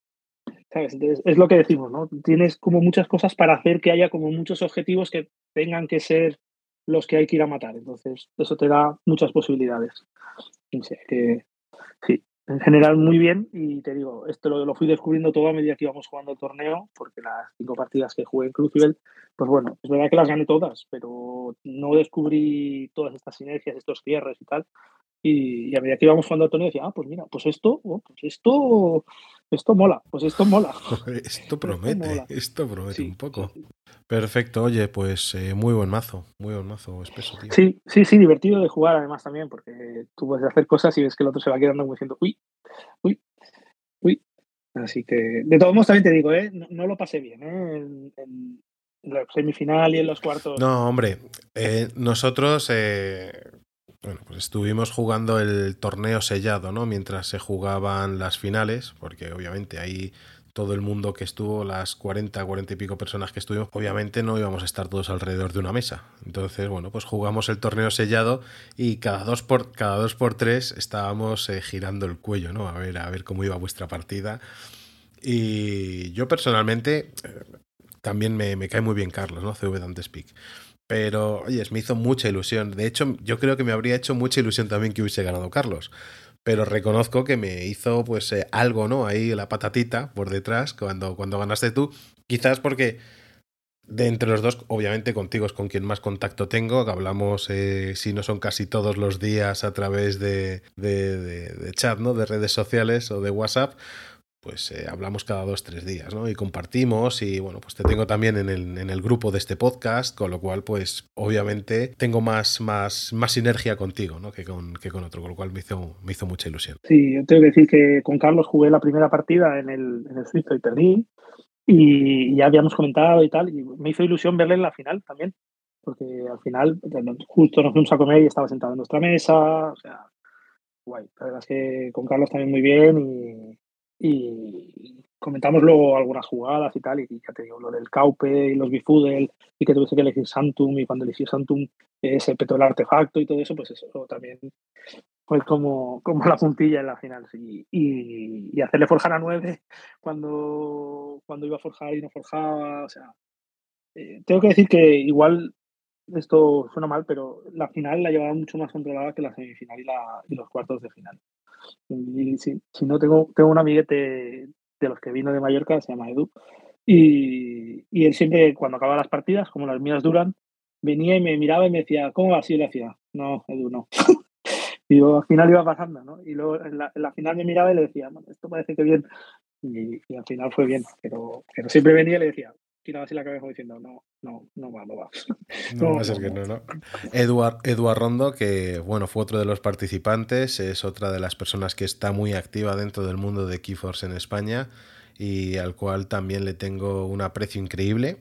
es lo que decimos, ¿no? Tienes como muchas cosas para hacer que haya como muchos objetivos que tengan que ser los que hay que ir a matar. Entonces, eso te da muchas posibilidades. sí, en general muy bien y te digo, esto lo, fui descubriendo todo a medida que íbamos jugando el torneo, porque las cinco partidas que jugué en Crucible, pues bueno, es verdad que las gané todas, pero no descubrí todas estas sinergias, estos cierres y tal. Y, a medida que íbamos jugando el torneo decía, ah, pues mira, pues esto, oh, pues esto, esto mola, pues esto mola. esto promete, esto, promete un poco. Perfecto, oye, pues eh, muy buen mazo, muy buen mazo, espeso, tío. Sí, sí, sí, divertido de jugar además también, porque tú puedes hacer cosas y ves que el otro se va quedando como diciendo, uy, uy, uy. Así que, de todos modos también te digo, ¿eh? no, lo pasé bien ¿eh? en, la semifinal y en los cuartos. No, hombre, eh, nosotros bueno, pues estuvimos jugando el torneo sellado, ¿no? Mientras se jugaban las finales, porque obviamente ahí todo el mundo que estuvo, las 40, 40 y pico personas que estuvimos, obviamente no íbamos a estar todos alrededor de una mesa. Entonces, bueno, pues jugamos el torneo sellado y cada dos por, cada dos por tres estábamos eh, girando el cuello, ¿no? A ver, a ver cómo iba vuestra partida. Y yo personalmente eh, también me, me, cae muy bien Carlos, ¿no? CV Dante Speak. Pero, oye, me hizo mucha ilusión. De hecho, yo creo que me habría hecho mucha ilusión también que hubiese ganado Carlos pero reconozco que me hizo pues eh, algo, ¿no? Ahí la patatita por detrás cuando, cuando ganaste tú. Quizás porque de entre los dos, obviamente contigo es con quien más contacto tengo, hablamos, eh, si no son casi todos los días a través de, de, chat, ¿no? De redes sociales o de WhatsApp, pues eh, hablamos cada dos, tres días, ¿no? Y compartimos y bueno, pues te tengo también en el, en el, grupo de este podcast, con lo cual pues obviamente tengo más, más, más sinergia contigo, ¿no? Que con, que con otro, con lo cual me hizo, me hizo mucha ilusión. Sí, yo tengo que decir que con Carlos jugué la primera partida en el, en el suizo y perdí y ya habíamos comentado y tal, y me hizo ilusión verle en la final también. porque al final justo nos fuimos a comer y estaba sentado en nuestra mesa, o sea, guay. La verdad es que con Carlos también muy bien y, comentamos luego algunas jugadas y tal, y ya te digo, lo del Caupe y los Bifudel, y que tuviste que elegir Santum, y cuando elegí Santum eh, se petó el artefacto y todo eso, pues eso también fue como, como la puntilla en la final. Y, y, hacerle forjar a 9 cuando, cuando iba a forjar y no forjaba, o sea, eh, tengo que decir que igual esto suena mal, pero la final la llevaba mucho más controlada que la semifinal y, la, y los cuartos de final. Y si, si no, tengo, tengo un amiguete de los que vino de Mallorca, se llama Edu, y, y él siempre, cuando acababa las partidas, como las mías duran, venía y me miraba y me decía, ¿cómo va? así? le decía, no, Edu, no. y yo al final iba pasando, ¿no? Y luego en la, final me miraba y le decía, esto parece que bien. Y, y, al final fue bien, pero, pero siempre venía y le decía, tiraba así la cabeza diciendo, no, no, no va, no va. No, va a ser que no, ¿no? Eduard, Eduard Rondo, que bueno, fue otro de los participantes, es otra de las personas que está muy activa dentro del mundo de Keyforce en España y al cual también le tengo un aprecio increíble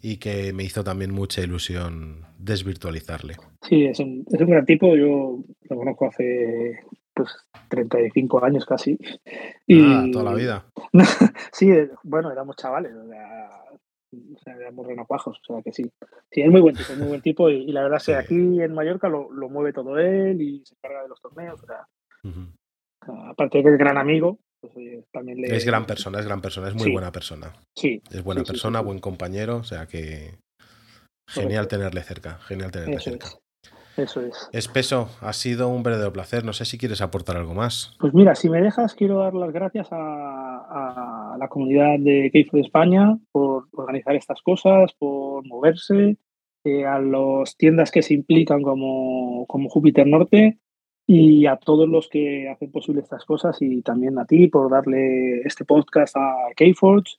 y que me hizo también mucha ilusión desvirtualizarle. Sí, es un, es un gran tipo, yo lo conozco hace pues 35 años casi. Y... Ah, toda la vida. sí, bueno, éramos chavales, o sea, éramos renacuajos, o sea que sí. Sí, es muy buen tipo, muy buen tipo y, la verdad es que aquí en Mallorca lo, lo, mueve todo él y se encarga de los torneos, o sea, aparte de que es gran amigo, pues, también le... Es gran persona, es gran persona, es muy buena persona. Sí. Es buena persona, buen compañero, o sea que genial tenerle cerca, genial tenerle cerca. Eso es. Espeso, ha sido un verdadero placer. No sé si quieres aportar algo más. Pues mira, si me dejas, quiero dar las gracias a, la comunidad de de España por organizar estas cosas, por moverse, eh, a las tiendas que se implican como, como Júpiter Norte y a todos los que hacen posible estas cosas y también a ti por darle este podcast a Keyforge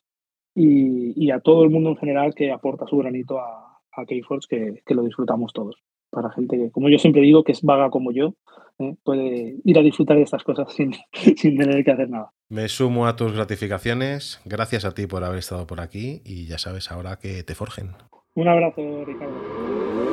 y, y a todo el mundo en general que aporta su granito a, a Keyforge, que, que lo disfrutamos todos para gente que, como yo siempre digo, que es vaga como yo, ¿eh? puede ir a disfrutar de estas cosas sin, sin tener que hacer nada. Me sumo a tus gratificaciones. Gracias a ti por haber estado por aquí y ya sabes ahora que te forjen. Un abrazo, Ricardo.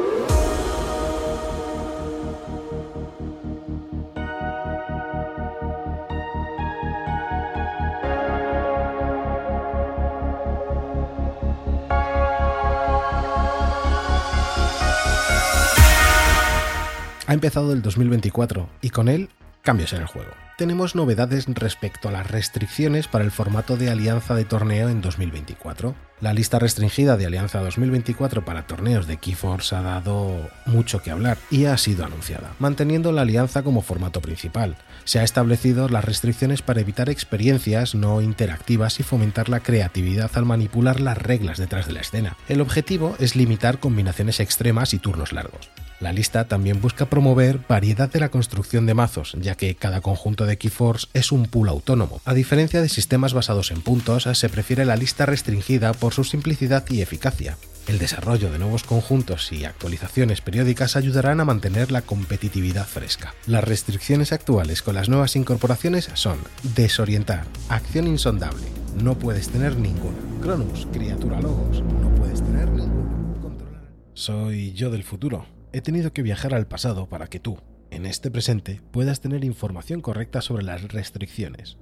Ha empezado el 2024 y con él cambios en el juego. Tenemos novedades respecto a las restricciones para el formato de alianza de torneo en 2024. La lista restringida de Alianza 2024 para torneos de Keyforce ha dado mucho que hablar y ha sido anunciada, manteniendo la alianza como formato principal. Se ha establecido las restricciones para evitar experiencias no interactivas y fomentar la creatividad al manipular las reglas detrás de la escena. El objetivo es limitar combinaciones extremas y turnos largos. La lista también busca promover variedad de la construcción de mazos, ya que cada conjunto de Keyforce es un pool autónomo. A diferencia de sistemas basados en puntos, se prefiere la lista restringida por su simplicidad y eficacia. El desarrollo de nuevos conjuntos y actualizaciones periódicas ayudarán a mantener la competitividad fresca. Las restricciones actuales con las nuevas incorporaciones son desorientar, acción insondable, no puedes tener ninguna. Cronus, criatura logos, no puedes tener ninguna. Controlar. Soy yo del futuro. He tenido que viajar al pasado para que tú, en este presente, puedas tener información correcta sobre las restricciones.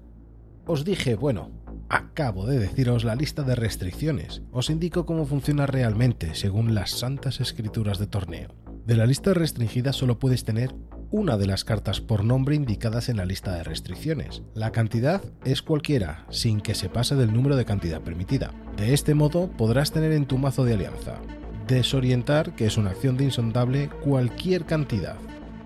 Os dije, bueno, acabo de deciros la lista de restricciones. Os indico cómo funciona realmente según las santas escrituras de torneo. De la lista restringida solo puedes tener una de las cartas por nombre indicadas en la lista de restricciones. La cantidad es cualquiera, sin que se pase del número de cantidad permitida. De este modo podrás tener en tu mazo de alianza Desorientar, que es una acción de insondable, cualquier cantidad.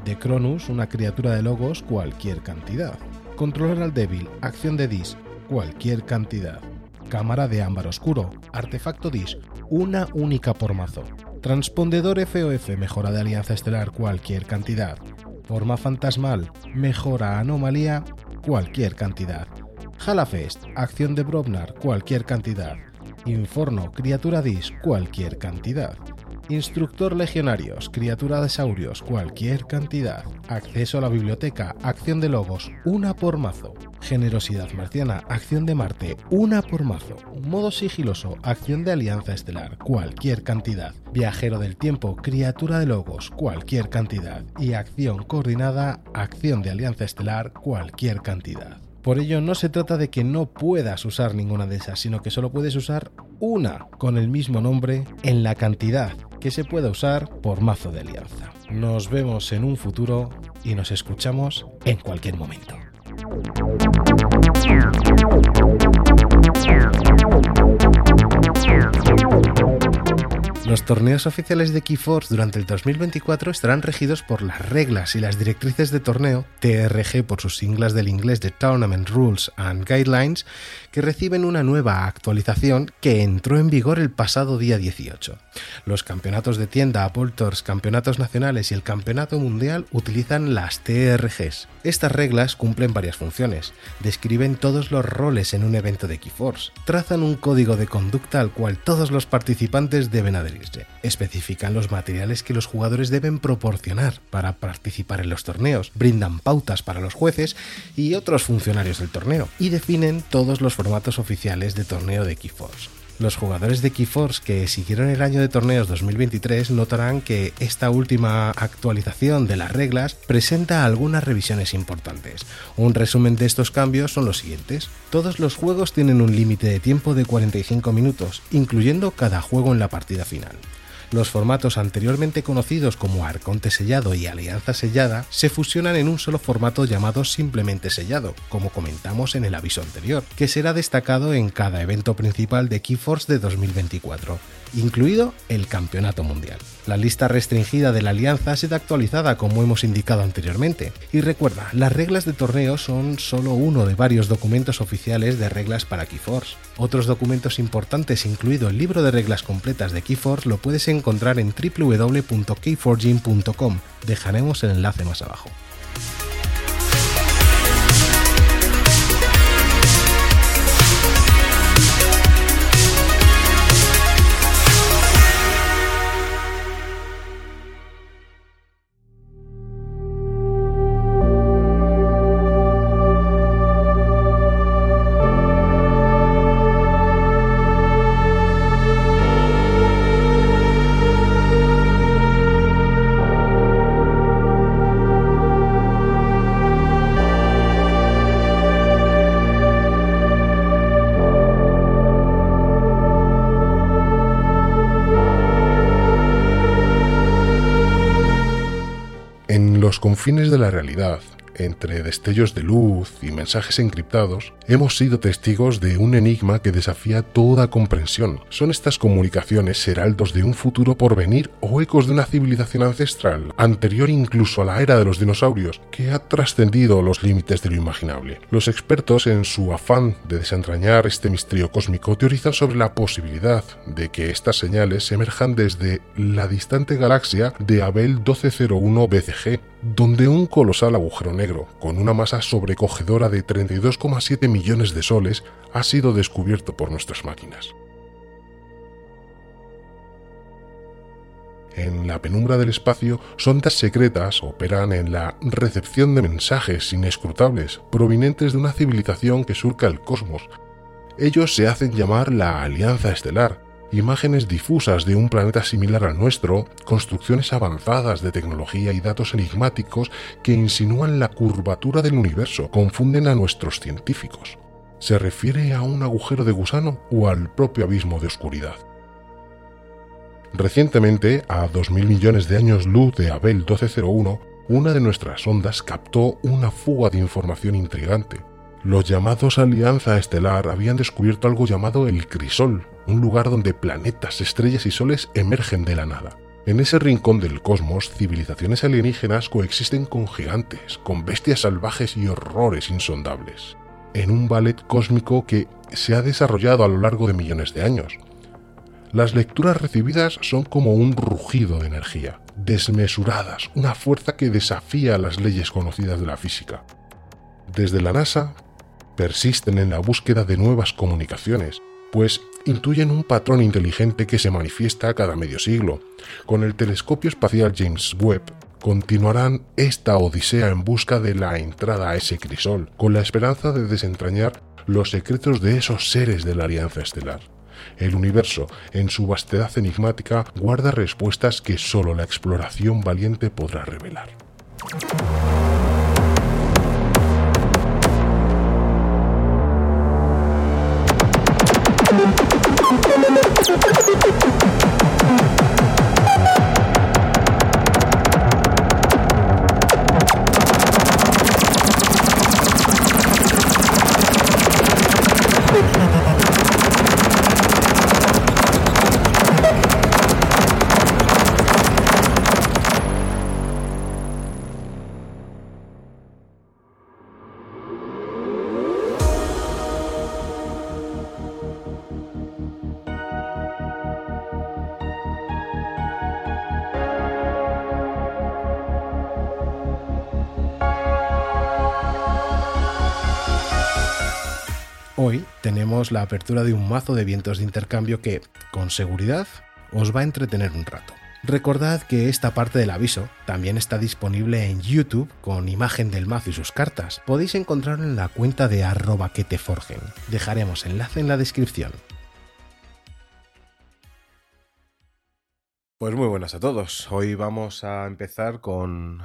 De Cronus, una criatura de logos, cualquier cantidad. Controlar al débil, acción de Dis, cualquier cantidad. Cámara de ámbar oscuro, artefacto Dis, una única por mazo. Transpondedor FOF, mejora de alianza estelar, cualquier cantidad. Forma fantasmal, mejora anomalía, cualquier cantidad. Halafest, acción de Brobnar, cualquier cantidad. Inforno, criatura Dis, cualquier cantidad. Instructor Legionarios, Criatura de Saurios, cualquier cantidad. Acceso a la biblioteca, acción de logos, una por mazo. Generosidad Marciana, acción de Marte, una por mazo. Modo sigiloso, acción de Alianza Estelar, cualquier cantidad. Viajero del Tiempo, Criatura de Logos, cualquier cantidad. Y acción coordinada, acción de Alianza Estelar, cualquier cantidad. Por ello no se trata de que no puedas usar ninguna de esas, sino que solo puedes usar una con el mismo nombre en la cantidad que se pueda usar por mazo de alianza. Nos vemos en un futuro y nos escuchamos en cualquier momento. Los torneos oficiales de Keyforce durante el 2024 estarán regidos por las reglas y las directrices de torneo, TRG por sus siglas del inglés de Tournament Rules and Guidelines, que reciben una nueva actualización que entró en vigor el pasado día 18. Los campeonatos de tienda, Apple campeonatos nacionales y el campeonato mundial utilizan las TRGs. Estas reglas cumplen varias funciones, describen todos los roles en un evento de Keyforce, trazan un código de conducta al cual todos los participantes deben adherirse, especifican los materiales que los jugadores deben proporcionar para participar en los torneos, brindan pautas para los jueces y otros funcionarios del torneo, y definen todos los formatos oficiales de torneo de Keyforce. Los jugadores de Keyforce que siguieron el año de torneos 2023 notarán que esta última actualización de las reglas presenta algunas revisiones importantes. Un resumen de estos cambios son los siguientes. Todos los juegos tienen un límite de tiempo de 45 minutos, incluyendo cada juego en la partida final. Los formatos anteriormente conocidos como Arconte sellado y Alianza sellada se fusionan en un solo formato llamado simplemente sellado, como comentamos en el aviso anterior, que será destacado en cada evento principal de Keyforce de 2024 incluido el Campeonato Mundial. La lista restringida de la alianza será actualizada como hemos indicado anteriormente. Y recuerda, las reglas de torneo son solo uno de varios documentos oficiales de reglas para Keyforce. Otros documentos importantes, incluido el libro de reglas completas de Keyforce, lo puedes encontrar en www.keyforging.com. Dejaremos el enlace más abajo. Confines de la realidad, entre destellos de luz y mensajes encriptados, hemos sido testigos de un enigma que desafía toda comprensión. ¿Son estas comunicaciones heraldos de un futuro por venir o ecos de una civilización ancestral, anterior incluso a la era de los dinosaurios, que ha trascendido los límites de lo imaginable? Los expertos, en su afán de desentrañar este misterio cósmico, teorizan sobre la posibilidad de que estas señales emerjan desde la distante galaxia de Abel 1201 BCG, donde un colosal agujero negro, con una masa sobrecogedora de 32,7 millones de soles, ha sido descubierto por nuestras máquinas. En la penumbra del espacio, sondas secretas operan en la recepción de mensajes inescrutables provenientes de una civilización que surca el cosmos. Ellos se hacen llamar la Alianza Estelar, imágenes difusas de un planeta similar al nuestro, construcciones avanzadas de tecnología y datos enigmáticos que insinúan la curvatura del universo, confunden a nuestros científicos. ¿Se refiere a un agujero de gusano o al propio abismo de oscuridad? Recientemente, a 2.000 millones de años luz de Abel 1201, una de nuestras ondas captó una fuga de información intrigante. Los llamados Alianza Estelar habían descubierto algo llamado el crisol, un lugar donde planetas, estrellas y soles emergen de la nada. En ese rincón del cosmos, civilizaciones alienígenas coexisten con gigantes, con bestias salvajes y horrores insondables. En un ballet cósmico que se ha desarrollado a lo largo de millones de años. Las lecturas recibidas son como un rugido de energía, desmesuradas, una fuerza que desafía las leyes conocidas de la física. Desde la NASA persisten en la búsqueda de nuevas comunicaciones, pues intuyen un patrón inteligente que se manifiesta cada medio siglo. Con el telescopio espacial James Webb continuarán esta odisea en busca de la entrada a ese crisol, con la esperanza de desentrañar los secretos de esos seres de la Alianza Estelar. El universo, en su vastedad enigmática, guarda respuestas que solo la exploración valiente podrá revelar. La apertura de un mazo de vientos de intercambio que, con seguridad, os va a entretener un rato. Recordad que esta parte del aviso también está disponible en YouTube con imagen del mazo y sus cartas. Podéis encontrarlo en la cuenta de arroba que te forjen. Dejaremos enlace en la descripción. Pues muy buenas a todos. Hoy vamos a empezar con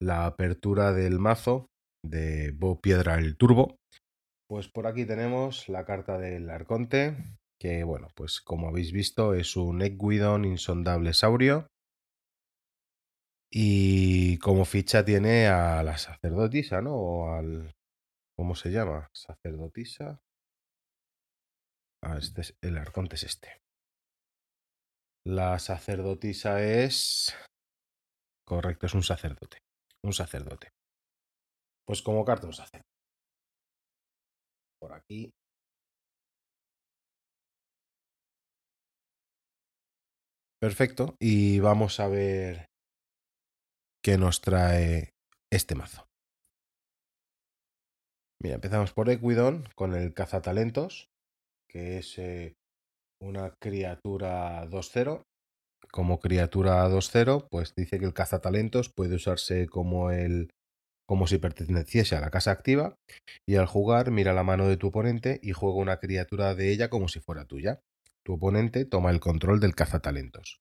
la apertura del mazo de Bo Piedra el Turbo. Pues por aquí tenemos la carta del Arconte, que bueno, pues como habéis visto es un Equidon insondable saurio. Y como ficha tiene a la sacerdotisa, ¿no? O al... ¿Cómo se llama? Sacerdotisa. Ah, este es, el Arconte es este. La sacerdotisa es... Correcto, es un sacerdote. Un sacerdote. Pues como carta un sacerdote aquí. Perfecto, y vamos a ver qué nos trae este mazo. Mira, empezamos por Equidon con el cazatalentos, que es eh, una criatura 2-0. Como criatura 2-0, pues dice que el cazatalentos puede usarse como el como si perteneciese a la casa activa, y al jugar mira la mano de tu oponente y juega una criatura de ella como si fuera tuya. Tu oponente toma el control del cazatalentos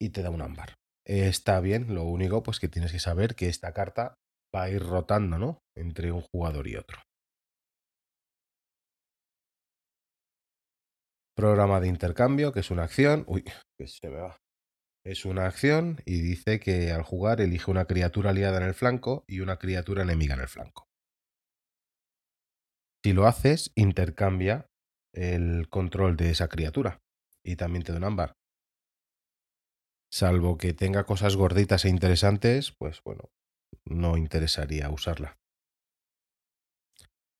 y te da un ámbar. Está bien, lo único pues que tienes que saber que esta carta va a ir rotando, ¿no? Entre un jugador y otro. Programa de intercambio, que es una acción. Uy, que se me va. Es una acción y dice que al jugar elige una criatura aliada en el flanco y una criatura enemiga en el flanco. Si lo haces, intercambia el control de esa criatura y también te da un ámbar. Salvo que tenga cosas gorditas e interesantes, pues bueno, no interesaría usarla.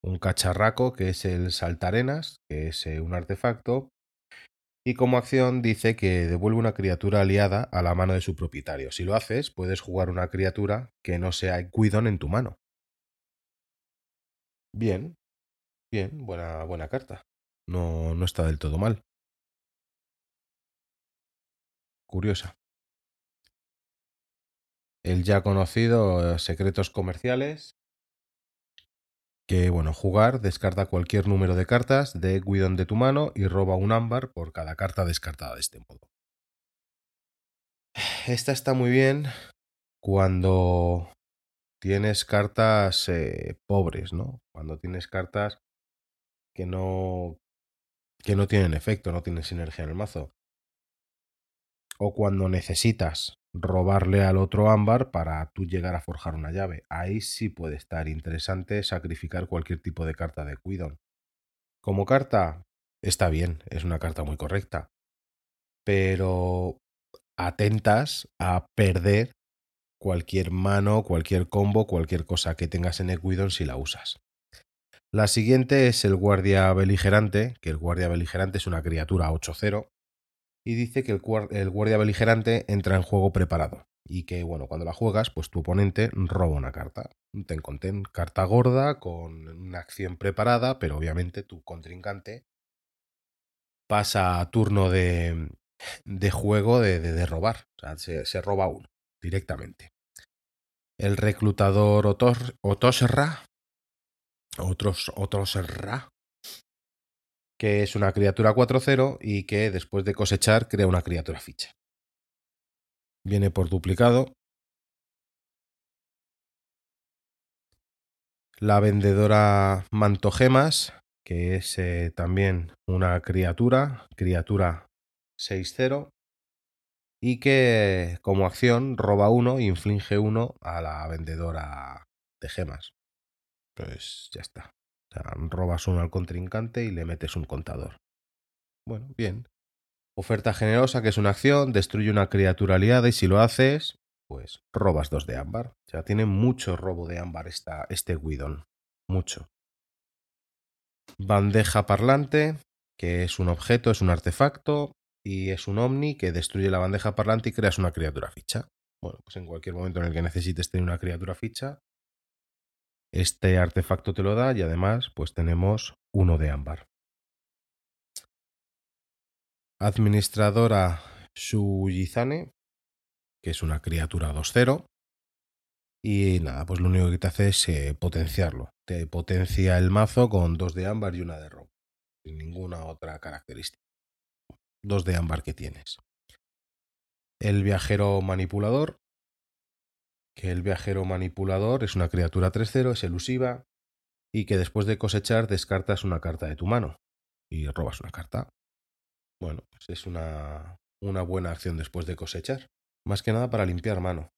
Un cacharraco, que es el saltarenas, que es eh, un artefacto, y como acción dice que devuelve una criatura aliada a la mano de su propietario. Si lo haces, puedes jugar una criatura que no sea Equidon en tu mano. Bien, bien, buena, buena carta. No, no está del todo mal. Curiosa. El ya conocido eh, Secretos Comerciales, que, bueno, jugar, descarta cualquier número de cartas de Equidon de tu mano y roba un ámbar por cada carta descartada de este modo. Esta está muy bien cuando tienes cartas eh, pobres, ¿no? Cuando tienes cartas que no que no tienen efecto, no tienen sinergia en el mazo. O cuando necesitas robarle al otro ámbar para tú llegar a forjar una llave. Ahí sí puede estar interesante sacrificar cualquier tipo de carta de Cuidon. Como carta, está bien, es una carta muy correcta. Pero atentas a perder cualquier mano, cualquier combo, cualquier cosa que tengas en Equidon si la usas. La siguiente es el guardia beligerante, que el guardia beligerante es una criatura 8-0 y dice que el, guardia beligerante entra en juego preparado y que, bueno, cuando la juegas, pues tu oponente roba una carta. Ten conten carta gorda con una acción preparada, pero obviamente tu contrincante pasa a turno de, juego de, de, robar. O sea, se, se, roba uno directamente. El reclutador Otos, Otosra, otros, Otosra, que es una criatura 4-0 y que después de cosechar crea una criatura ficha. Viene por duplicado. La vendedora Mantogemas, que es eh, también una criatura, criatura 6-0, y que como acción roba uno inflige uno a la vendedora de gemas. Pues ya está. O sea, robas uno al contrincante y le metes un contador. Bueno, bien. Oferta generosa, que es una acción, destruye una criatura aliada y si lo haces, pues robas dos de ámbar. O sea, tiene mucho robo de ámbar esta, este Guidon. Mucho. Bandeja parlante, que es un objeto, es un artefacto, y es un Omni que destruye la bandeja parlante y creas una criatura ficha. Bueno, pues en cualquier momento en el que necesites tener una criatura ficha, este artefacto te lo da y además pues tenemos uno de ámbar. Administradora Shujizane, que es una criatura 2-0. Y nada, pues lo único que te hace es eh, potenciarlo. Te potencia el mazo con dos de ámbar y una de robo. Sin ninguna otra característica. Dos de ámbar que tienes. El viajero manipulador. Que el viajero manipulador es una criatura 3-0, es elusiva. Y que después de cosechar descartas una carta de tu mano. Y robas una carta. Bueno, pues es una, una buena acción después de cosechar. Más que nada para limpiar mano.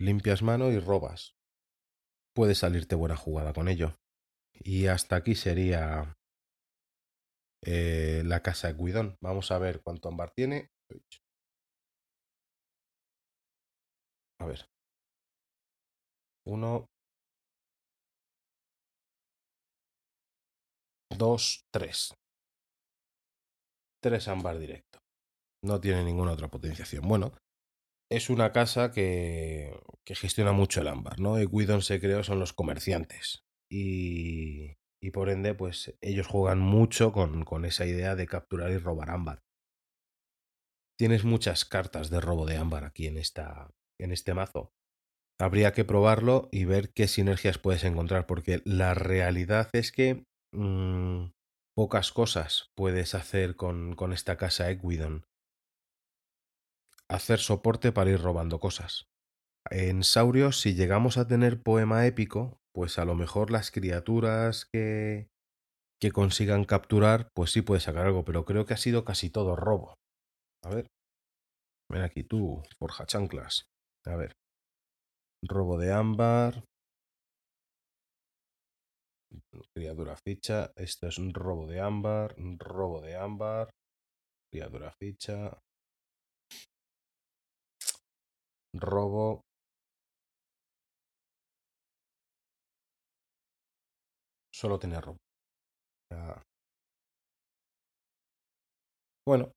Limpias mano y robas. Puede salirte buena jugada con ello. Y hasta aquí sería eh, la casa de Guidón. Vamos a ver cuánto ámbar tiene. A ver. Uno. Dos, tres. Tres ámbar directo. No tiene ninguna otra potenciación. Bueno, es una casa que, que gestiona mucho el ámbar, ¿no? Guidon se creó son los comerciantes. Y, y por ende, pues ellos juegan mucho con, con esa idea de capturar y robar ámbar. Tienes muchas cartas de robo de ámbar aquí en, esta, en este mazo. Habría que probarlo y ver qué sinergias puedes encontrar, porque la realidad es que mmm, pocas cosas puedes hacer con, con esta casa Equidon. Hacer soporte para ir robando cosas. En Saurios, si llegamos a tener poema épico, pues a lo mejor las criaturas que, que consigan capturar, pues sí puede sacar algo, pero creo que ha sido casi todo robo. A ver. Ven aquí tú, forja chanclas. A ver. Robo de ámbar. Criatura ficha. Esto es un robo de ámbar. Robo de ámbar. Criatura ficha. Robo. Solo tenía robo. Bueno.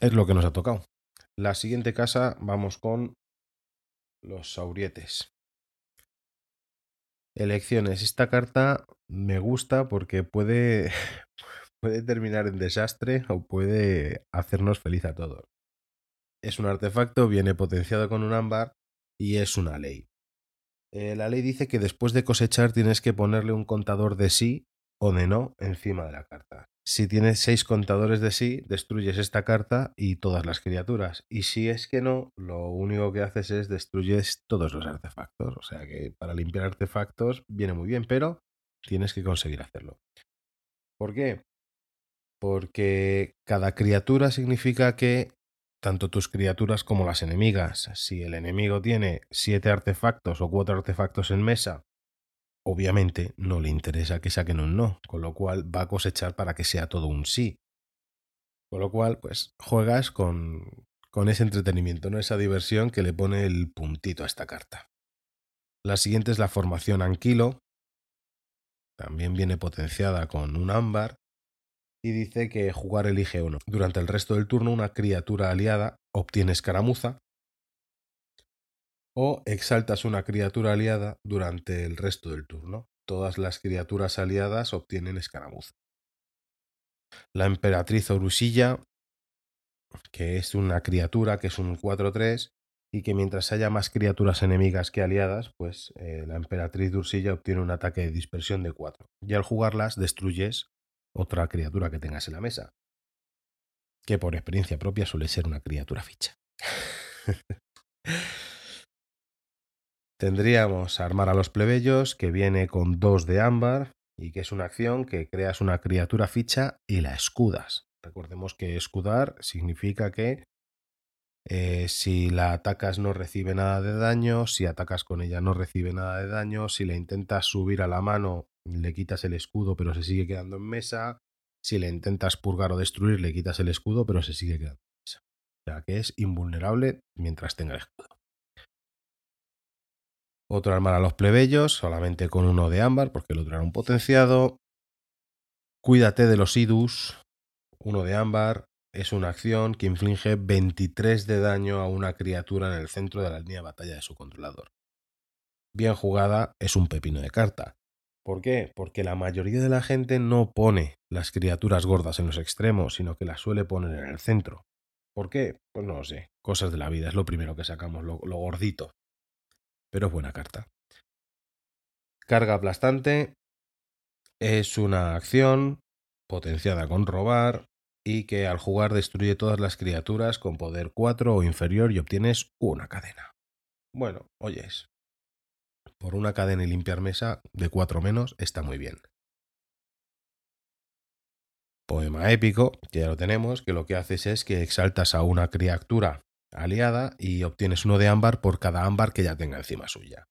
Es lo que nos ha tocado. La siguiente casa vamos con los saurietes. Elecciones. Esta carta me gusta porque puede, puede terminar en desastre o puede hacernos feliz a todos. Es un artefacto, viene potenciado con un ámbar y es una ley. Eh, la ley dice que después de cosechar tienes que ponerle un contador de sí o de no encima de la carta. Si tienes seis contadores de sí, destruyes esta carta y todas las criaturas. Y si es que no, lo único que haces es destruyes todos los artefactos. O sea que para limpiar artefactos viene muy bien, pero tienes que conseguir hacerlo. ¿Por qué? Porque cada criatura significa que tanto tus criaturas como las enemigas, si el enemigo tiene siete artefactos o cuatro artefactos en mesa obviamente no le interesa que saquen un no, con lo cual va a cosechar para que sea todo un sí. Con lo cual, pues juegas con, con ese entretenimiento, ¿no? Esa diversión que le pone el puntito a esta carta. La siguiente es la formación Anquilo. También viene potenciada con un ámbar. Y dice que jugar elige uno. Durante el resto del turno, una criatura aliada obtiene escaramuza o exaltas una criatura aliada durante el resto del turno. Todas las criaturas aliadas obtienen escaramuza. la emperatriz Orusilla, que es una criatura que es un 4-3 y que mientras haya más criaturas enemigas que aliadas, pues eh, la emperatriz Ursilla obtiene un ataque de dispersión de 4. Y al jugarlas destruyes otra criatura que tengas en la mesa, que por experiencia propia suele ser una criatura ficha. Tendríamos armar a los plebeyos, que viene con 2 de ámbar, y que es una acción que creas una criatura ficha y la escudas. Recordemos que escudar significa que eh, si la atacas no recibe nada de daño, si atacas con ella no recibe nada de daño, si la intentas subir a la mano le quitas el escudo pero se sigue quedando en mesa, si le intentas purgar o destruir le quitas el escudo pero se sigue quedando en mesa. O sea que es invulnerable mientras tenga el escudo. Otro armar a los plebeyos, solamente con uno de ámbar, porque el otro era un potenciado. Cuídate de los idus, uno de ámbar. Es una acción que inflige 23 de daño a una criatura en el centro de la línea de batalla de su controlador. Bien jugada, es un pepino de carta. ¿Por qué? Porque la mayoría de la gente no pone las criaturas gordas en los extremos, sino que las suele poner en el centro. ¿Por qué? Pues no lo sé. Cosas de la vida, es lo primero que sacamos, lo, lo gordito pero es buena carta. Carga aplastante es una acción potenciada con robar y que al jugar destruye todas las criaturas con poder 4 o inferior y obtienes una cadena. Bueno, oyes, por una cadena y limpiar mesa de 4 menos está muy bien. Poema épico, que ya lo tenemos, que lo que haces es que exaltas a una criatura aliada y obtienes uno de ámbar por cada ámbar que ya tenga encima suya.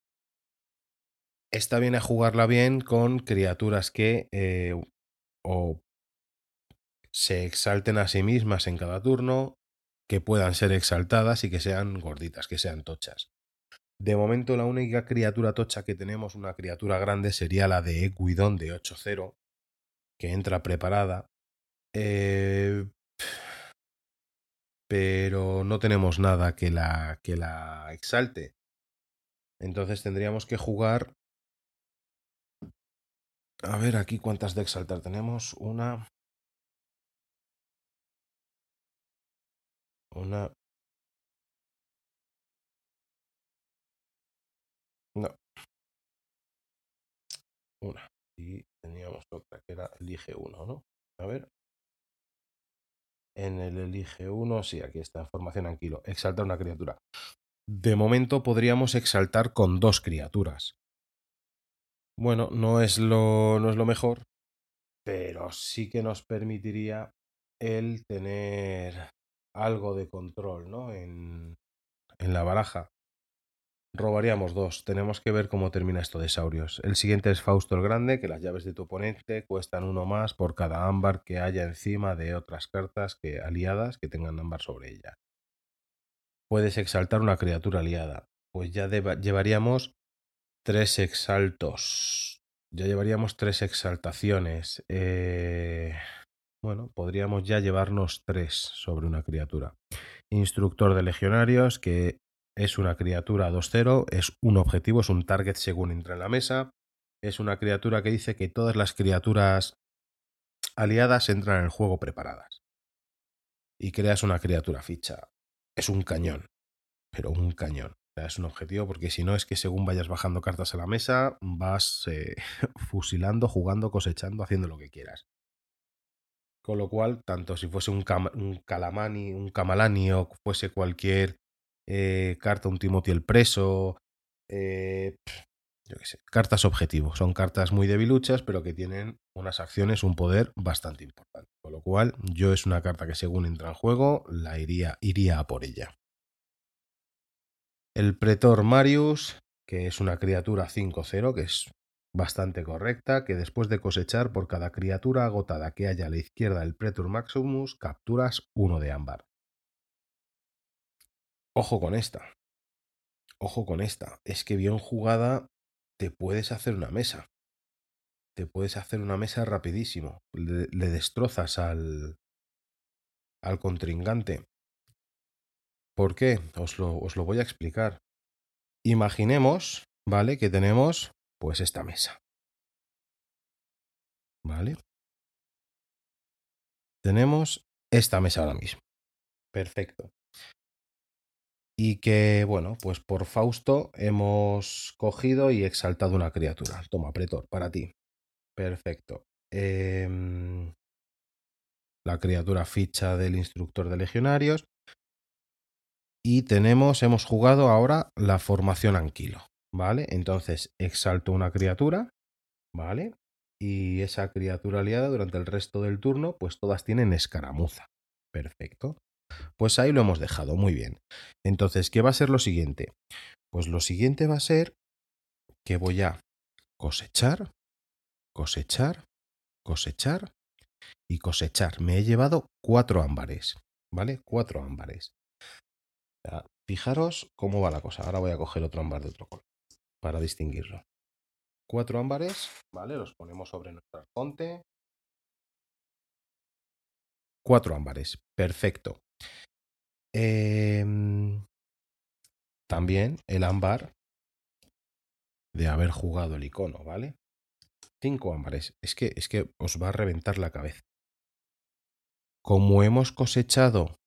Está bien a jugarla bien con criaturas que eh, o se exalten a sí mismas en cada turno, que puedan ser exaltadas y que sean gorditas, que sean tochas. De momento la única criatura tocha que tenemos, una criatura grande, sería la de Equidon de 8-0, que entra preparada. Eh, pero no tenemos nada que la, que la exalte. Entonces tendríamos que jugar... A ver aquí cuántas de exaltar tenemos. Una... Una... No. Una. Y teníamos otra que era elige uno, ¿no? A ver. En el elige uno, sí, aquí está, formación anquilo. Exaltar una criatura. De momento podríamos exaltar con dos criaturas. Bueno, no es lo, no es lo mejor, pero sí que nos permitiría el tener algo de control ¿no? en, en la baraja. Robaríamos dos. Tenemos que ver cómo termina esto de Saurios. El siguiente es Fausto el Grande, que las llaves de tu oponente cuestan uno más por cada ámbar que haya encima de otras cartas que, aliadas que tengan ámbar sobre ella. Puedes exaltar una criatura aliada. Pues ya llevaríamos tres exaltos. Ya llevaríamos tres exaltaciones. Eh, bueno, podríamos ya llevarnos tres sobre una criatura. Instructor de legionarios, que es una criatura 2-0, es un objetivo, es un target según entra en la mesa. Es una criatura que dice que todas las criaturas aliadas entran en el juego preparadas. Y creas una criatura ficha. Es un cañón, pero un cañón. es un objetivo porque si no es que según vayas bajando cartas a la mesa, vas eh, fusilando, jugando, cosechando, haciendo lo que quieras. Con lo cual, tanto si fuese un, un Calamani, un Camalani o fuese cualquier eh, carta un Timothy el preso, eh, yo qué sé, cartas objetivo. Son cartas muy debiluchas, pero que tienen unas acciones, un poder bastante importante. Con lo cual, yo es una carta que según entra en juego, la iría, iría a por ella. El Pretor Marius, que es una criatura 5-0, que es bastante correcta, que después de cosechar por cada criatura agotada que haya a la izquierda del Pretor Maximus, capturas uno de ámbar. Ojo con esta. Ojo con esta. Es que bien jugada te puedes hacer una mesa. Te puedes hacer una mesa rapidísimo. Le, destrozas al, al contrincante. ¿Por qué? Os lo, os lo voy a explicar. Imaginemos, ¿vale? Que tenemos pues esta mesa. ¿Vale? tenemos esta mesa ahora mismo. Perfecto. Y que, bueno, pues por Fausto hemos cogido y exaltado una criatura. Toma, Pretor, para ti. Perfecto. Em, la criatura ficha del instructor de legionarios. Y tenemos, hemos jugado ahora la formación anquilo. ¿Vale? Entonces exalto una criatura. ¿Vale? Y esa criatura aliada durante el resto del turno, pues todas tienen escaramuza. Perfecto. Pues ahí lo hemos dejado, muy bien. Entonces, ¿qué va a ser lo siguiente? Pues lo siguiente va a ser que voy a cosechar, cosechar, cosechar y cosechar. Me he llevado cuatro ámbares, ¿vale? Cuatro ámbares. fijaros cómo va la cosa. Ahora voy a coger otro ámbar de otro color para distinguirlo. Cuatro ámbares, ¿vale? Los ponemos sobre nuestra arconte. Cuatro ámbares, perfecto. Em, también el ámbar de haber jugado el icono, ¿vale? Cinco ámbares. Es que, es que os va a reventar la cabeza. Como hemos cosechado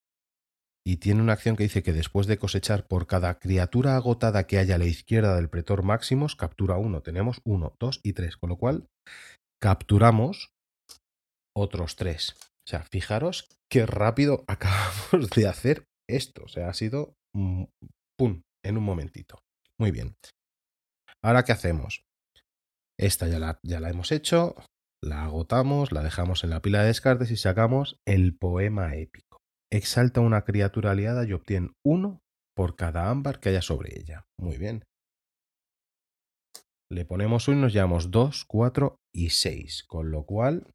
y tiene una acción que dice que después de cosechar por cada criatura agotada que haya a la izquierda del pretor máximos, captura uno. Tenemos uno, dos y tres, con lo cual capturamos otros tres. Sea, fijaros qué rápido acabamos de hacer esto. O sea, ha sido ¡pum! en un momentito. Muy bien. Ahora, ¿qué hacemos? Esta ya la, ya la hemos hecho, la agotamos, la dejamos en la pila de descartes y sacamos el poema épico. Exalta una criatura aliada y obtiene uno por cada ámbar que haya sobre ella. Muy bien. Le ponemos uno y nos llevamos dos, cuatro y seis. Con lo cual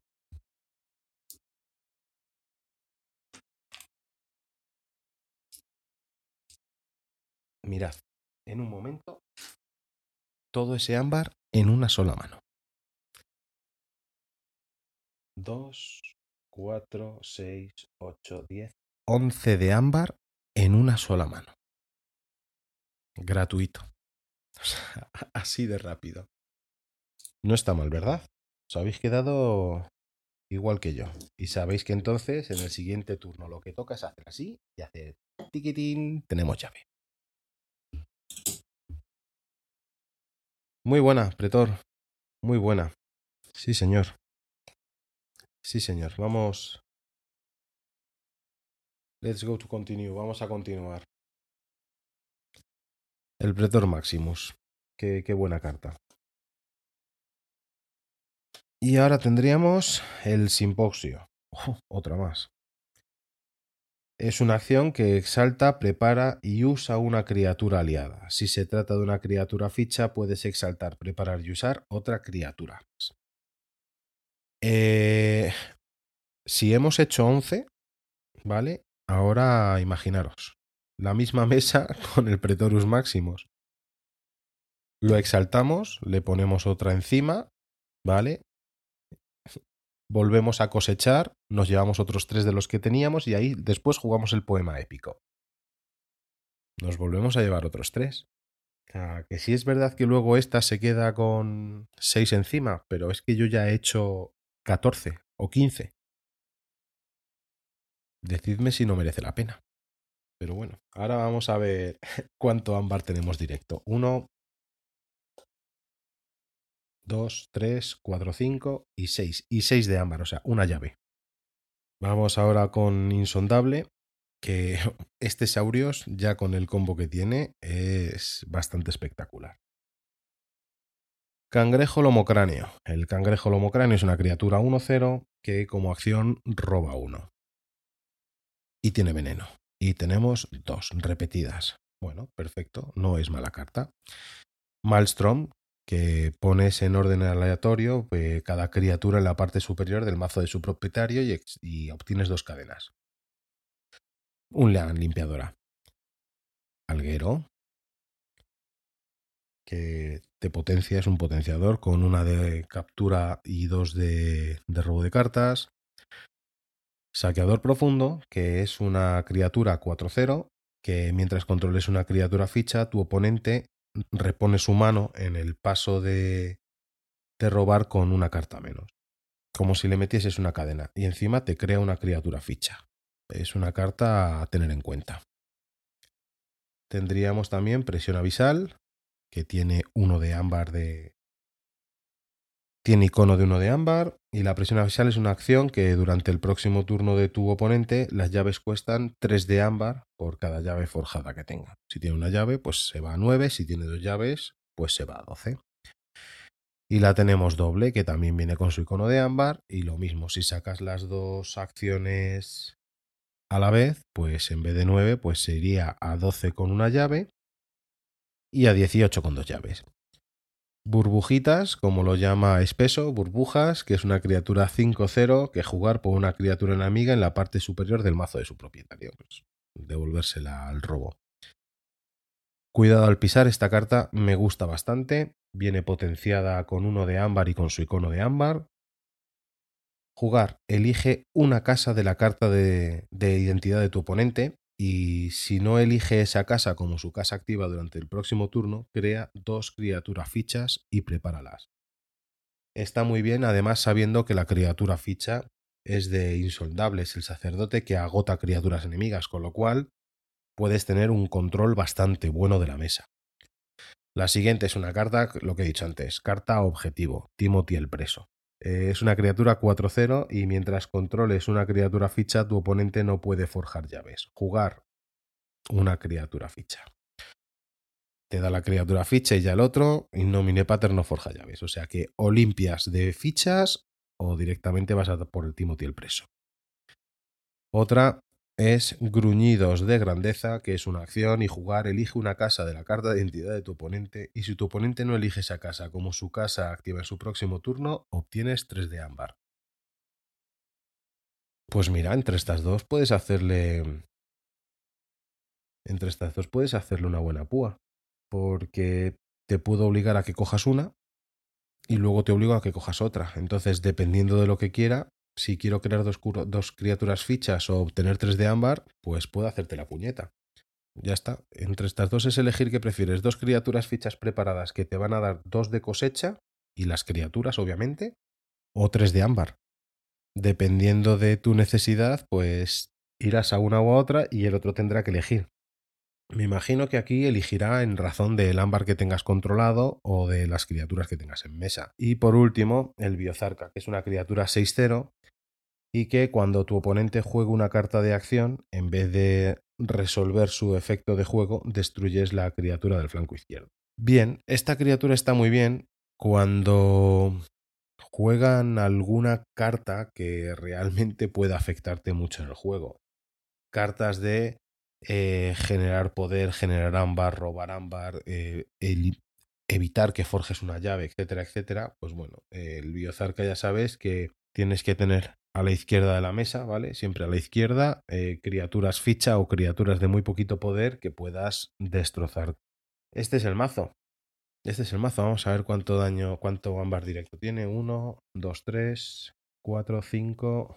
mirad, en un momento, todo ese ámbar en una sola mano. 2, 4, 6, 8, 10, 11 de ámbar en una sola mano. Gratuito. así de rápido. No está mal, ¿verdad? Os habéis quedado igual que yo. Y sabéis que entonces en el siguiente turno lo que toca es hacer así y hacer tiquitín, tenemos llave. Muy buena, Pretor. Muy buena. Sí, señor. Sí, señor. Vamos. Let's go to continue. Vamos a continuar. El Pretor Maximus. Qué, buena carta. Y ahora tendríamos el Simposio. otra más. Es una acción que exalta, prepara y usa una criatura aliada. Si se trata de una criatura ficha, puedes exaltar, preparar y usar otra criatura. Eh, si hemos hecho 11, ¿vale? Ahora imaginaros, la misma mesa con el Pretorus Maximus. Lo exaltamos, le ponemos otra encima, ¿vale? Volvemos a cosechar, nos llevamos otros tres de los que teníamos y ahí después jugamos el poema épico. Nos volvemos a llevar otros tres. Que sí es verdad que luego esta se queda con seis encima, pero es que yo ya he hecho 14 o 15. Decidme si no merece la pena. Pero bueno, ahora vamos a ver cuánto ámbar tenemos directo. Uno, 2, 3, 4, 5 y 6. Y 6 de ámbar, o sea, una llave. Vamos ahora con Insondable, que este Saurios, ya con el combo que tiene, es bastante espectacular. Cangrejo Lomocráneo. El cangrejo Lomocráneo es una criatura 1-0 que como acción roba 1. Y tiene veneno. Y tenemos dos repetidas. Bueno, perfecto, no es mala carta. Maelstrom, que pones en orden aleatorio eh, cada criatura en la parte superior del mazo de su propietario y, obtienes dos cadenas. Un león limpiadora. Alguero. Que te potencia, es un potenciador con una de captura y dos de, de robo de cartas. Saqueador profundo, que es una criatura 4-0, que mientras controles una criatura ficha, tu oponente repone su mano en el paso de, de robar con una carta menos. como si le metieses una cadena y encima te crea una criatura ficha. Es una carta a tener en cuenta. Tendríamos también presión avisal, que tiene uno de ámbar de... Tiene icono de uno de ámbar y la presión avisal es una acción que durante el próximo turno de tu oponente las llaves cuestan 3 de ámbar por cada llave forjada que tenga. Si tiene una llave, pues se va a 9, si tiene dos llaves, pues se va a 12. Y la tenemos doble, que también viene con su icono de ámbar. Y lo mismo, si sacas las dos acciones a la vez, pues en vez de 9, pues sería a 12 con una llave y a 18 con dos llaves. Burbujitas, como lo llama Espeso, burbujas, que es una criatura 5-0 que jugar por una criatura enemiga en la parte superior del mazo de su propietario. Pues, devolvérsela al robo. Cuidado al pisar, esta carta me gusta bastante. Viene potenciada con uno de ámbar y con su icono de ámbar. Jugar, elige una casa de la carta de, identidad de tu oponente y si no elige esa casa como su casa activa durante el próximo turno, crea dos criaturas fichas y prepáralas. Está muy bien, además sabiendo que la criatura ficha es de Insoldables, el sacerdote que agota criaturas enemigas, con lo cual puedes tener un control bastante bueno de la mesa. La siguiente es una carta, lo que he dicho antes, carta objetivo, Timothy el preso. Eh, es una criatura 4-0 y mientras controles una criatura ficha, tu oponente no puede forjar llaves. Jugar una criatura ficha. Te da la criatura ficha y ya el otro, y nomine pattern no forja llaves. O sea que o limpias de fichas o directamente vas a por el Timothy el preso. Otra es Gruñidos de Grandeza, que es una acción, y jugar elige una casa de la carta de identidad de tu oponente, y si tu oponente no elige esa casa como su casa activa en su próximo turno, obtienes 3 de ámbar. Pues mira, entre estas dos puedes hacerle... Entre estas dos puedes hacerle una buena púa, porque te puedo obligar a que cojas una y luego te obligo a que cojas otra. Entonces, dependiendo de lo que quiera, si quiero crear dos, criaturas fichas o obtener tres de ámbar, pues puedo hacerte la puñeta. Ya está. Entre estas dos es elegir qué prefieres. Dos criaturas fichas preparadas que te van a dar dos de cosecha, y las criaturas, obviamente, o tres de ámbar. Dependiendo de tu necesidad, pues irás a una u otra y el otro tendrá que elegir. Me imagino que aquí elegirá en razón del ámbar que tengas controlado o de las criaturas que tengas en mesa. Y por último, el Biozarca, que es una criatura 6-0 y que cuando tu oponente juegue una carta de acción, en vez de resolver su efecto de juego, destruyes la criatura del flanco izquierdo. Bien, esta criatura está muy bien cuando juegan alguna carta que realmente pueda afectarte mucho en el juego. Cartas de eh, generar poder, generar ámbar, robar ámbar, eh, evitar que forjes una llave, etcétera, etcétera, pues bueno, el biozarca ya sabes que tienes que tener a la izquierda de la mesa, ¿vale? Siempre a la izquierda, eh, criaturas ficha o criaturas de muy poquito poder que puedas destrozar. Este es el mazo. Este es el mazo. Vamos a ver cuánto daño, cuánto ámbar directo tiene. 1, 2, 3, 4, 5,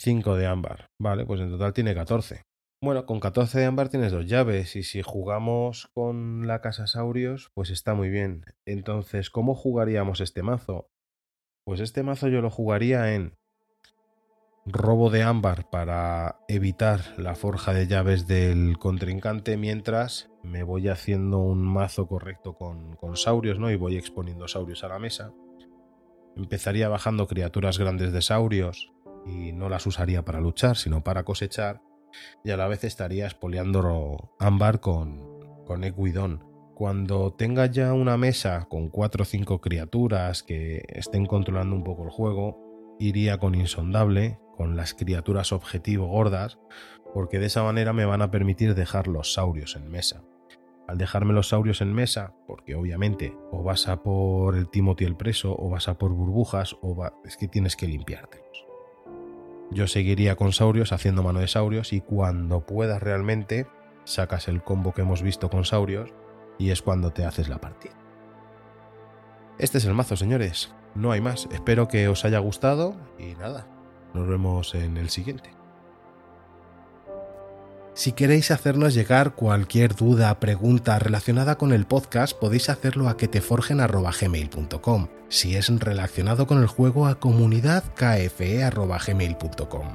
5 de ámbar. Vale, pues en total tiene 14. Bueno, con 14 de ámbar tienes dos llaves y si jugamos con la casa Saurios, pues está muy bien. Entonces, ¿cómo jugaríamos este mazo? Pues este mazo yo lo jugaría en robo de ámbar para evitar la forja de llaves del contrincante mientras me voy haciendo un mazo correcto con, con saurios, ¿no? Y voy exponiendo saurios a la mesa. Empezaría bajando criaturas grandes de saurios y no las usaría para luchar, sino para cosechar, y a la vez estaría espoleando ámbar con, con Equidón. Cuando tenga ya una mesa con 4 o 5 criaturas que estén controlando un poco el juego, iría con Insondable, con las criaturas objetivo gordas, porque de esa manera me van a permitir dejar los saurios en mesa. Al dejarme los saurios en mesa, porque obviamente o vas a por el Timothy el preso, o vas a por burbujas, o es que tienes que limpiártelos. Yo seguiría con Saurios haciendo mano de Saurios y cuando puedas realmente sacas el combo que hemos visto con Saurios y es cuando te haces la partida. Este es el mazo, señores. No hay más. Espero que os haya gustado y nada. Nos vemos en el siguiente. Si queréis hacernos llegar cualquier duda, pregunta relacionada con el podcast, podéis hacerlo a queteforgen.gmail.com. Si es relacionado con el juego, a comunidadkfe.gmail.com.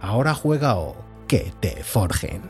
Ahora juega o que te forjen.